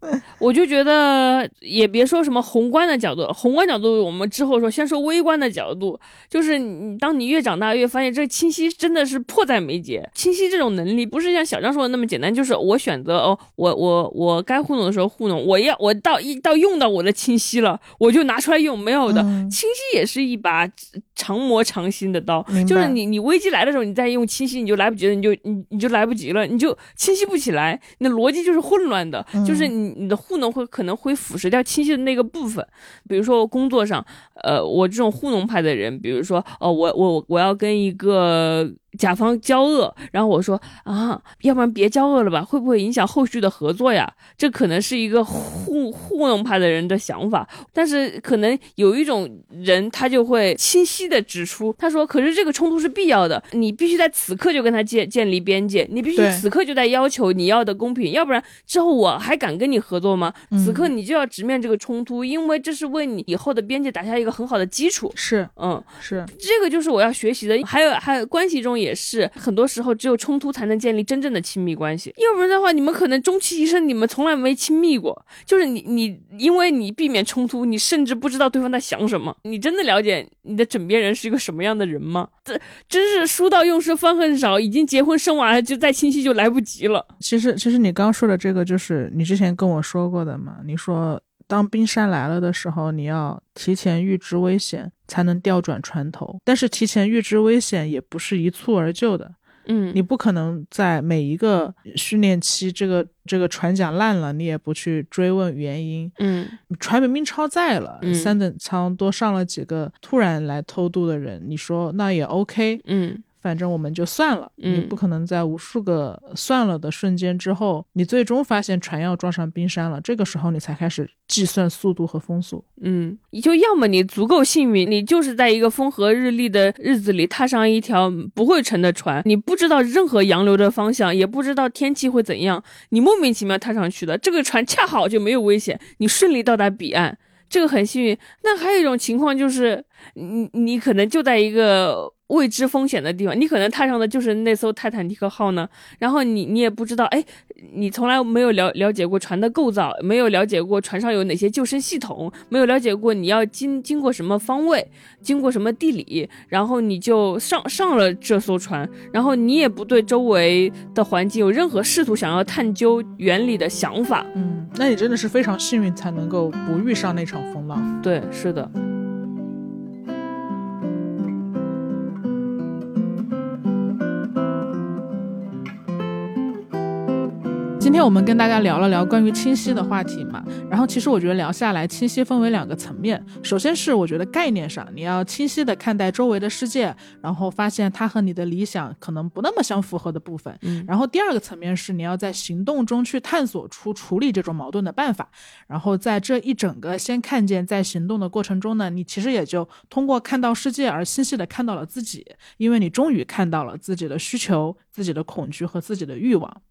我就觉得，也别说什么宏观的角度，宏观角度我们之后说，先说微观的角度，就是你当你越长大，越发现这清晰真的是迫在眉睫。清晰这种能力不是像小张说的那么简单，就是我选择哦，我我我该糊弄的时候糊弄，我要我到一到用到我的清晰了，我就拿出来用，没有的，嗯。清晰也是一把常磨常新的刀就是你你危机来的时候，你再用清晰，你就来不及了，你就你你就来不及了，你就清晰不起来，你的逻辑就是混乱的，嗯。就是你你的糊弄会可能会腐蚀掉清晰的那个部分。比如说我工作上，呃，我这种糊弄派的人，比如说哦，我我我要跟一个甲方交恶，然后我说啊，要不然别交恶了吧，会不会影响后续的合作呀？这可能是一个糊糊弄派的人的想法，但是可能有一种人他就会清晰的指出，他说，可是这个冲突是必要的，你必须在此刻就跟他建建立边界，你必须此刻就在要求你要的公平，要不然之后我还敢跟你合作吗？此刻你就要直面这个冲突，因为这是为你以后的边界打下一个很好的基础。是嗯，是，这个就是我要学习的。还有还有关系中也是，很多时候只有冲突才能建立真正的亲密关系，要不然的话，你们可能终其一生你们从来没亲密过。就是你你因为你避免冲突，你甚至不知道对方在想什么。你真的了解你的枕边人是一个什么样的人吗？这真是书到用时方恨少，已经结婚生娃了，就再清晰就来不及了。其实，其实你刚刚说的这个，就是你之前跟我说过的嘛。你说，当冰山来了的时候，你要提前预知危险，才能调转船头。但是，提前预知危险也不是一蹴而就的。嗯，你不可能在每一个训练期，这个这个船桨烂了，你也不去追问原因。嗯船明明超载了，嗯三等舱多上了几个突然来偷渡的人，你说那也 OK。嗯反正我们就算了，嗯你不可能在无数个算了的瞬间之后，你最终发现船要撞上冰山了，这个时候你才开始计算速度和风速。嗯，你就要么你足够幸运，你就是在一个风和日丽的日子里踏上一条不会沉的船，你不知道任何洋流的方向，也不知道天气会怎样，你莫名其妙踏上去的，这个船恰好就没有危险，你顺利到达彼岸，这个很幸运。那还有一种情况就是，你你可能就在一个。未知风险的地方，你可能踏上的就是那艘泰坦尼克号呢，然后你你也不知道，哎，你从来没有了了解过船的构造，没有了解过船上有哪些救生系统，没有了解过你要经经过什么方位，经过什么地理，然后你就上上了这艘船，然后你也不对周围的环境有任何试图想要探究原理的想法。嗯，那你真的是非常幸运才能够不遇上那场风浪。对，是的，今天我们跟大家聊了聊关于清晰的话题嘛，然后其实我觉得聊下来，清晰分为两个层面。首先是我觉得概念上，你要清晰的看待周围的世界，然后发现它和你的理想可能不那么相符合的部分。嗯然后第二个层面是你要在行动中去探索出处理这种矛盾的办法。然后在这一整个先看见在行动的过程中呢，你其实也就通过看到世界而清晰的看到了自己，因为你终于看到了自己的需求、自己的恐惧和自己的欲望。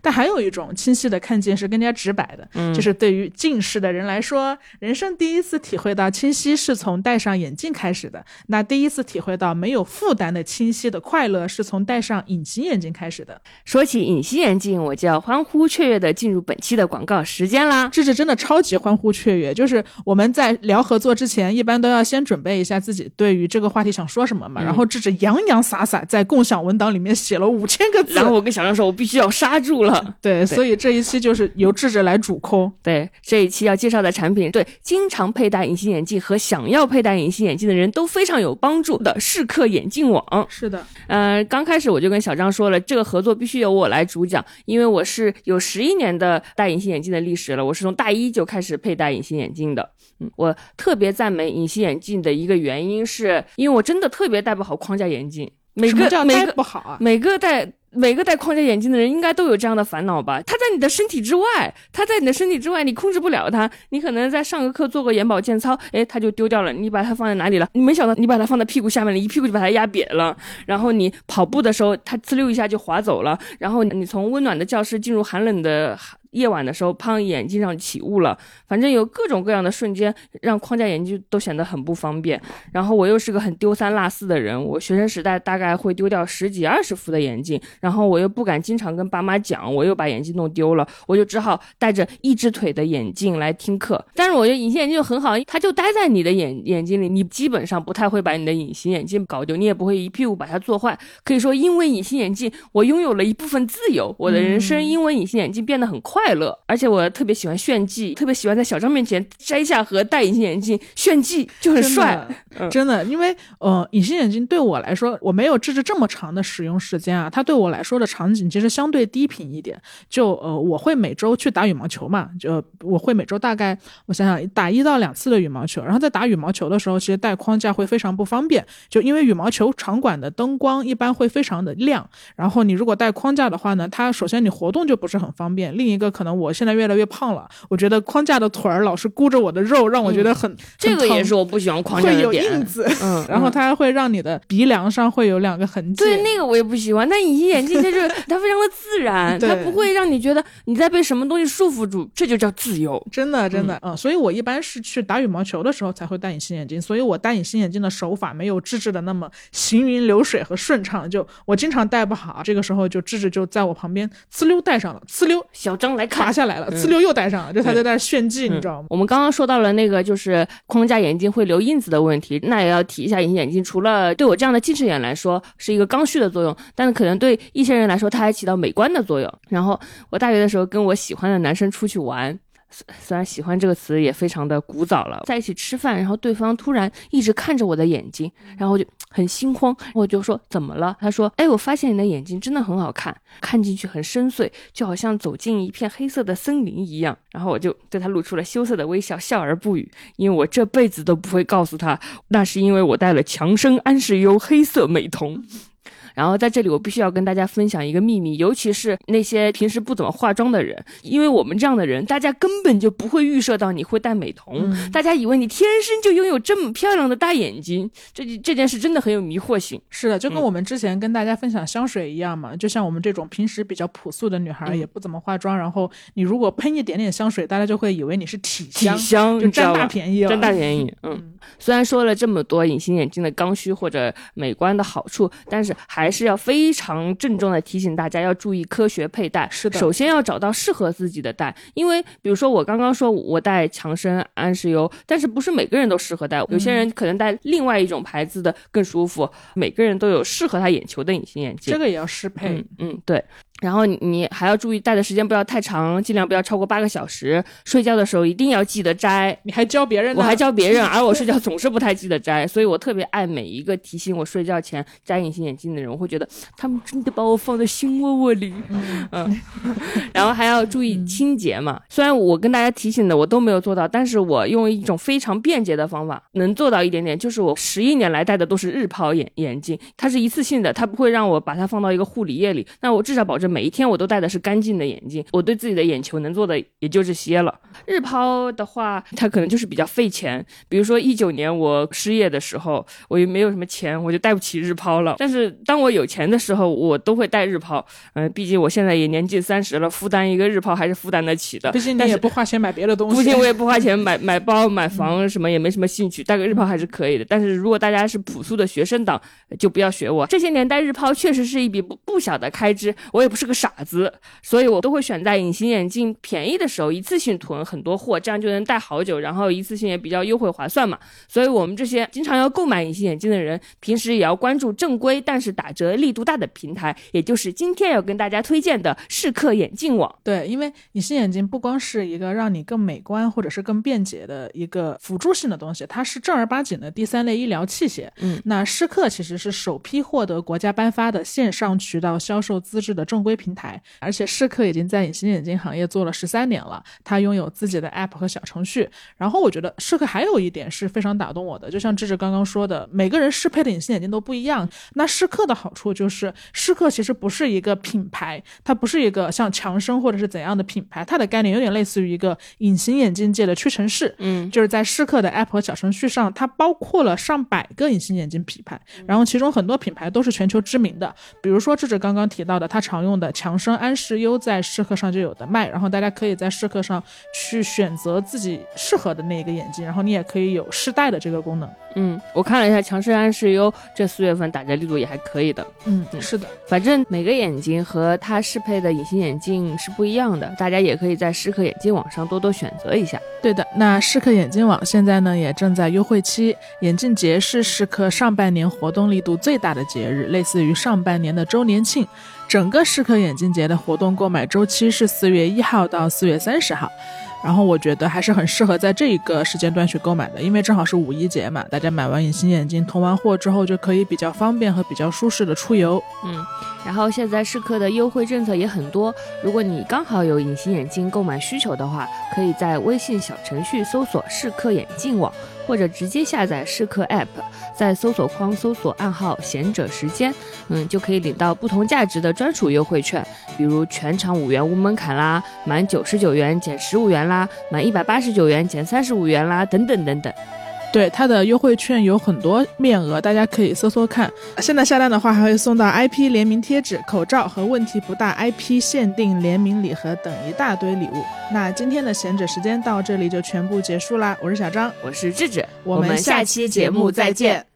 但还有一种清晰的看见是更加直白的，嗯就是对于近视的人来说，人生第一次体会到清晰是从戴上眼镜开始的。那第一次体会到没有负担的清晰的快乐，是从戴上隐形眼镜开始的。说起隐形眼镜，我就要欢呼雀跃的进入本期的广告时间啦。智智真的超级欢呼雀跃，就是我们在聊合作之前，一般都要先准备一下自己对于这个话题想说什么嘛。嗯然后智智洋洋洒洒在共享文档里面写了五千个字，然后我跟小张说，我必须要杀之住了。对，所以这一期就是由智者来主 call。对，这一期要介绍的产品，对经常佩戴隐形眼镜和想要佩戴隐形眼镜的人都非常有帮助的视客眼镜网。是的，呃，刚开始我就跟小张说了，这个合作必须由我来主讲，因为我是有十一年的戴隐形眼镜的历史了，我是从大一就开始佩戴隐形眼镜的。嗯，我特别赞美隐形眼镜的一个原因是，因为我真的特别戴不好框架眼镜，每个每个不好啊？每个戴每个戴框架眼镜的人应该都有这样的烦恼吧？它在你的身体之外，它在你的身体之外，你控制不了它。你可能在上个课做个眼保健操，哎，它就丢掉了。你把它放在哪里了？你没想到你把它放在屁股下面了，一屁股就把它压瘪了。然后你跑步的时候，它呲溜一下就滑走了。然后你从温暖的教室进入寒冷的夜晚的时候，胖，眼镜上起雾了。反正有各种各样的瞬间，让框架眼镜都显得很不方便。然后我又是个很丢三落四的人，我学生时代大概会丢掉十几二十副的眼镜，然后我又不敢经常跟爸妈讲，我又把眼镜弄丢了，我就只好带着一只腿的眼镜来听课。但是我觉得隐形眼镜就很好，它就待在你的眼眼睛里，你基本上不太会把你的隐形眼镜搞丢，你也不会一屁股把它做坏。可以说，因为隐形眼镜，我拥有了一部分自由，我的人生因为隐形眼镜变得很快乐，而且我特别喜欢炫技，特别喜欢在小张面前摘下和戴隐形眼镜炫技，就很真帅。的嗯真的，因为呃，隐形眼镜对我来说，我没有智智这么长的使用时间啊，它对我来说的场景其实相对低频一点。就呃，我会每周去打羽毛球嘛，就我会每周大概我想想打一到两次的羽毛球，然后在打羽毛球的时候，其实戴框架会非常不方便，就因为羽毛球场馆的灯光一般会非常的亮，然后你如果戴框架的话呢，它首先你活动就不是很方便，另一个可能我现在越来越胖了，我觉得框架的腿儿老是箍着我的肉，让我觉得很、这个也是我不喜欢框架会有的点。印子，嗯，然后嗯它还会让你的鼻梁上会有两个痕迹。对那个我也不喜欢，但隐形眼镜它就是它非常的自然，对它不会让你觉得你在被什么东西束缚住，这就叫自由。真的真的，嗯所以我一般是去打羽毛球的时候才会戴隐形眼镜，所以我戴隐形眼镜的手法没有智智的那么行云流水和顺畅，就我经常戴不好，这个时候就智智就在我旁边呲溜戴上了，呲溜小张来 卡。下来了，呲溜又戴上了，就他在那炫技，你知道吗？我们刚刚说到了那个就是框架眼镜会留印子的问题，那也要提一下隐形眼镜，除了对我这样的近视眼来说是一个刚需的作用，但是可能对一些人来说它还起到美观的作用。然后我大学的时候跟我喜欢的男生出去玩。虽虽然喜欢这个词也非常的古早了，在一起吃饭，然后对方突然一直看着我的眼睛，然后就很心慌，我就说怎么了？他说，哎，我发现你的眼睛真的很好看，看进去很深邃，就好像走进一片黑色的森林一样。然后我就对他露出了羞涩的微笑，笑而不语，因为我这辈子都不会告诉他，那是因为我带了强生安视优黑色美瞳。然后在这里，我必须要跟大家分享一个秘密，尤其是那些平时不怎么化妆的人，因为我们这样的人，大家根本就不会预设到你会戴美瞳，大家以为你天生就拥有这么漂亮的大眼睛，这这件事真的很有迷惑性。是的，就跟嗯我们之前跟大家分享香水一样嘛，就像我们这种平时比较朴素的女孩，嗯也不怎么化妆，然后你如果喷一点点香水，大家就会以为你是体体香，就占大便宜了，占大便宜。嗯，虽然说了这么多隐形眼镜的刚需或者美观的好处，但是还是要非常郑重的提醒大家要注意科学佩戴。是的首先要找到适合自己的戴，因为比如说我刚刚说我戴强生安视优，但是不是每个人都适合戴，有些人可能戴另外一种牌子的更舒服。每个人都有适合他眼球的隐形眼镜。这个也要适配。嗯嗯，对。然后你你还要注意戴的时间不要太长，尽量不要超过八个小时。睡觉的时候一定要记得摘。你还教别人呢？我还教别人，而我睡觉 总是不太记得摘，所以我特别爱每一个提醒我睡觉前摘隐形眼镜的人，我会觉得他们真的把我放在心窝窝里。嗯，然后还要注意清洁嘛。虽然我跟大家提醒的我都没有做到，但是我用一种非常便捷的方法能做到一点点，就是我十一年来戴的都是日抛眼眼镜，它是一次性的，它不会让我把它放到一个护理液里，那我至少保证每一天我都戴的是干净的眼镜。我对自己的眼球能做的也就这些了。日抛的话，它可能就是比较费钱。比如说一九年我失业的时候，我也没有什么钱，我就戴不起日抛了。但是当我有钱的时候，我都会戴日抛。嗯、毕竟我现在也年近三十了，负担一个日抛还是负担得起的。毕竟你也不花钱买别的东西。毕竟我也不花钱买买包、买房什么，也没什么兴趣，戴个日抛还是可以的。但是如果大家是朴素的学生党，就不要学我。这些年戴日抛确实是一笔不不小的开支，我也不是个傻子，所以我都会选在隐形眼镜便宜的时候一次性囤很多货，这样就能戴好久，然后一次性也比较优惠划算嘛。所以我们这些经常要购买隐形眼镜的人，平时也要关注正规但是打折力度大的平台，也就是今天要跟大家推荐的适客眼镜网。对，因为隐形眼镜不光是一个让你更美观或者是更便捷的一个辅助性的东西，它是正儿八经的第三类医疗器械。嗯，那适客其实是首批获得国家颁发的线上渠道销售资质的正规平台，而且适客已经在隐形眼镜行业做了十三年了，他拥有自己的 app 和小程序。然后我觉得适客还有一点是非常打动我的，就像智智刚刚说的，每个人适配的隐形眼镜都不一样。那适客的好处就是适客其实不是一个品牌，它不是一个像强生或者是怎样的品牌，它的概念有点类似于一个隐形眼镜界的屈臣氏。嗯，就是在适客的 App 和小程序上，它包括了上百个隐形眼镜品牌，然后其中很多品牌都是全球知名的，比如说智智刚刚提到的，他常用的强生安视优在试客上就有的卖，然后大家可以在试客上去选择自己适合的那一个眼镜，然后你也可以有试戴的这个功能。嗯，我看了一下强生安视优这四月份打折力度也还可以的。嗯，嗯是的，反正每个眼睛和它适配的隐形眼镜是不一样的，大家也可以在试客眼镜网上多多选择一下。对的，那试客眼镜网现在呢也正在优惠期，眼镜节是试客上半年活动力度最大的节日，类似于上半年的周年庆。整个适客眼镜节的活动购买周期是四月一号到四月三十号，然后我觉得还是很适合在这一个时间段去购买的，因为正好是五一节嘛，大家买完隐形眼镜囤完货之后就可以比较方便和比较舒适的出游。嗯，然后现在适客的优惠政策也很多，如果你刚好有隐形眼镜购买需求的话，可以在微信小程序搜索“适客眼镜网”，或者直接下载试客 App，在搜索框搜索暗号“贤者时间”，嗯，就可以领到不同价值的专属优惠券，比如全场五元无门槛啦，满九十九元减十五元啦，满一百八十九元减三十五元啦，等等等等。对它的优惠券有很多面额，大家可以搜搜看。现在下单的话，还会送到 IP 联名贴纸、口罩和问题不大 IP 限定联名礼盒等一大堆礼物。那今天的闲者时间到这里就全部结束啦，我是小张，我是智智，我们下期节目再见。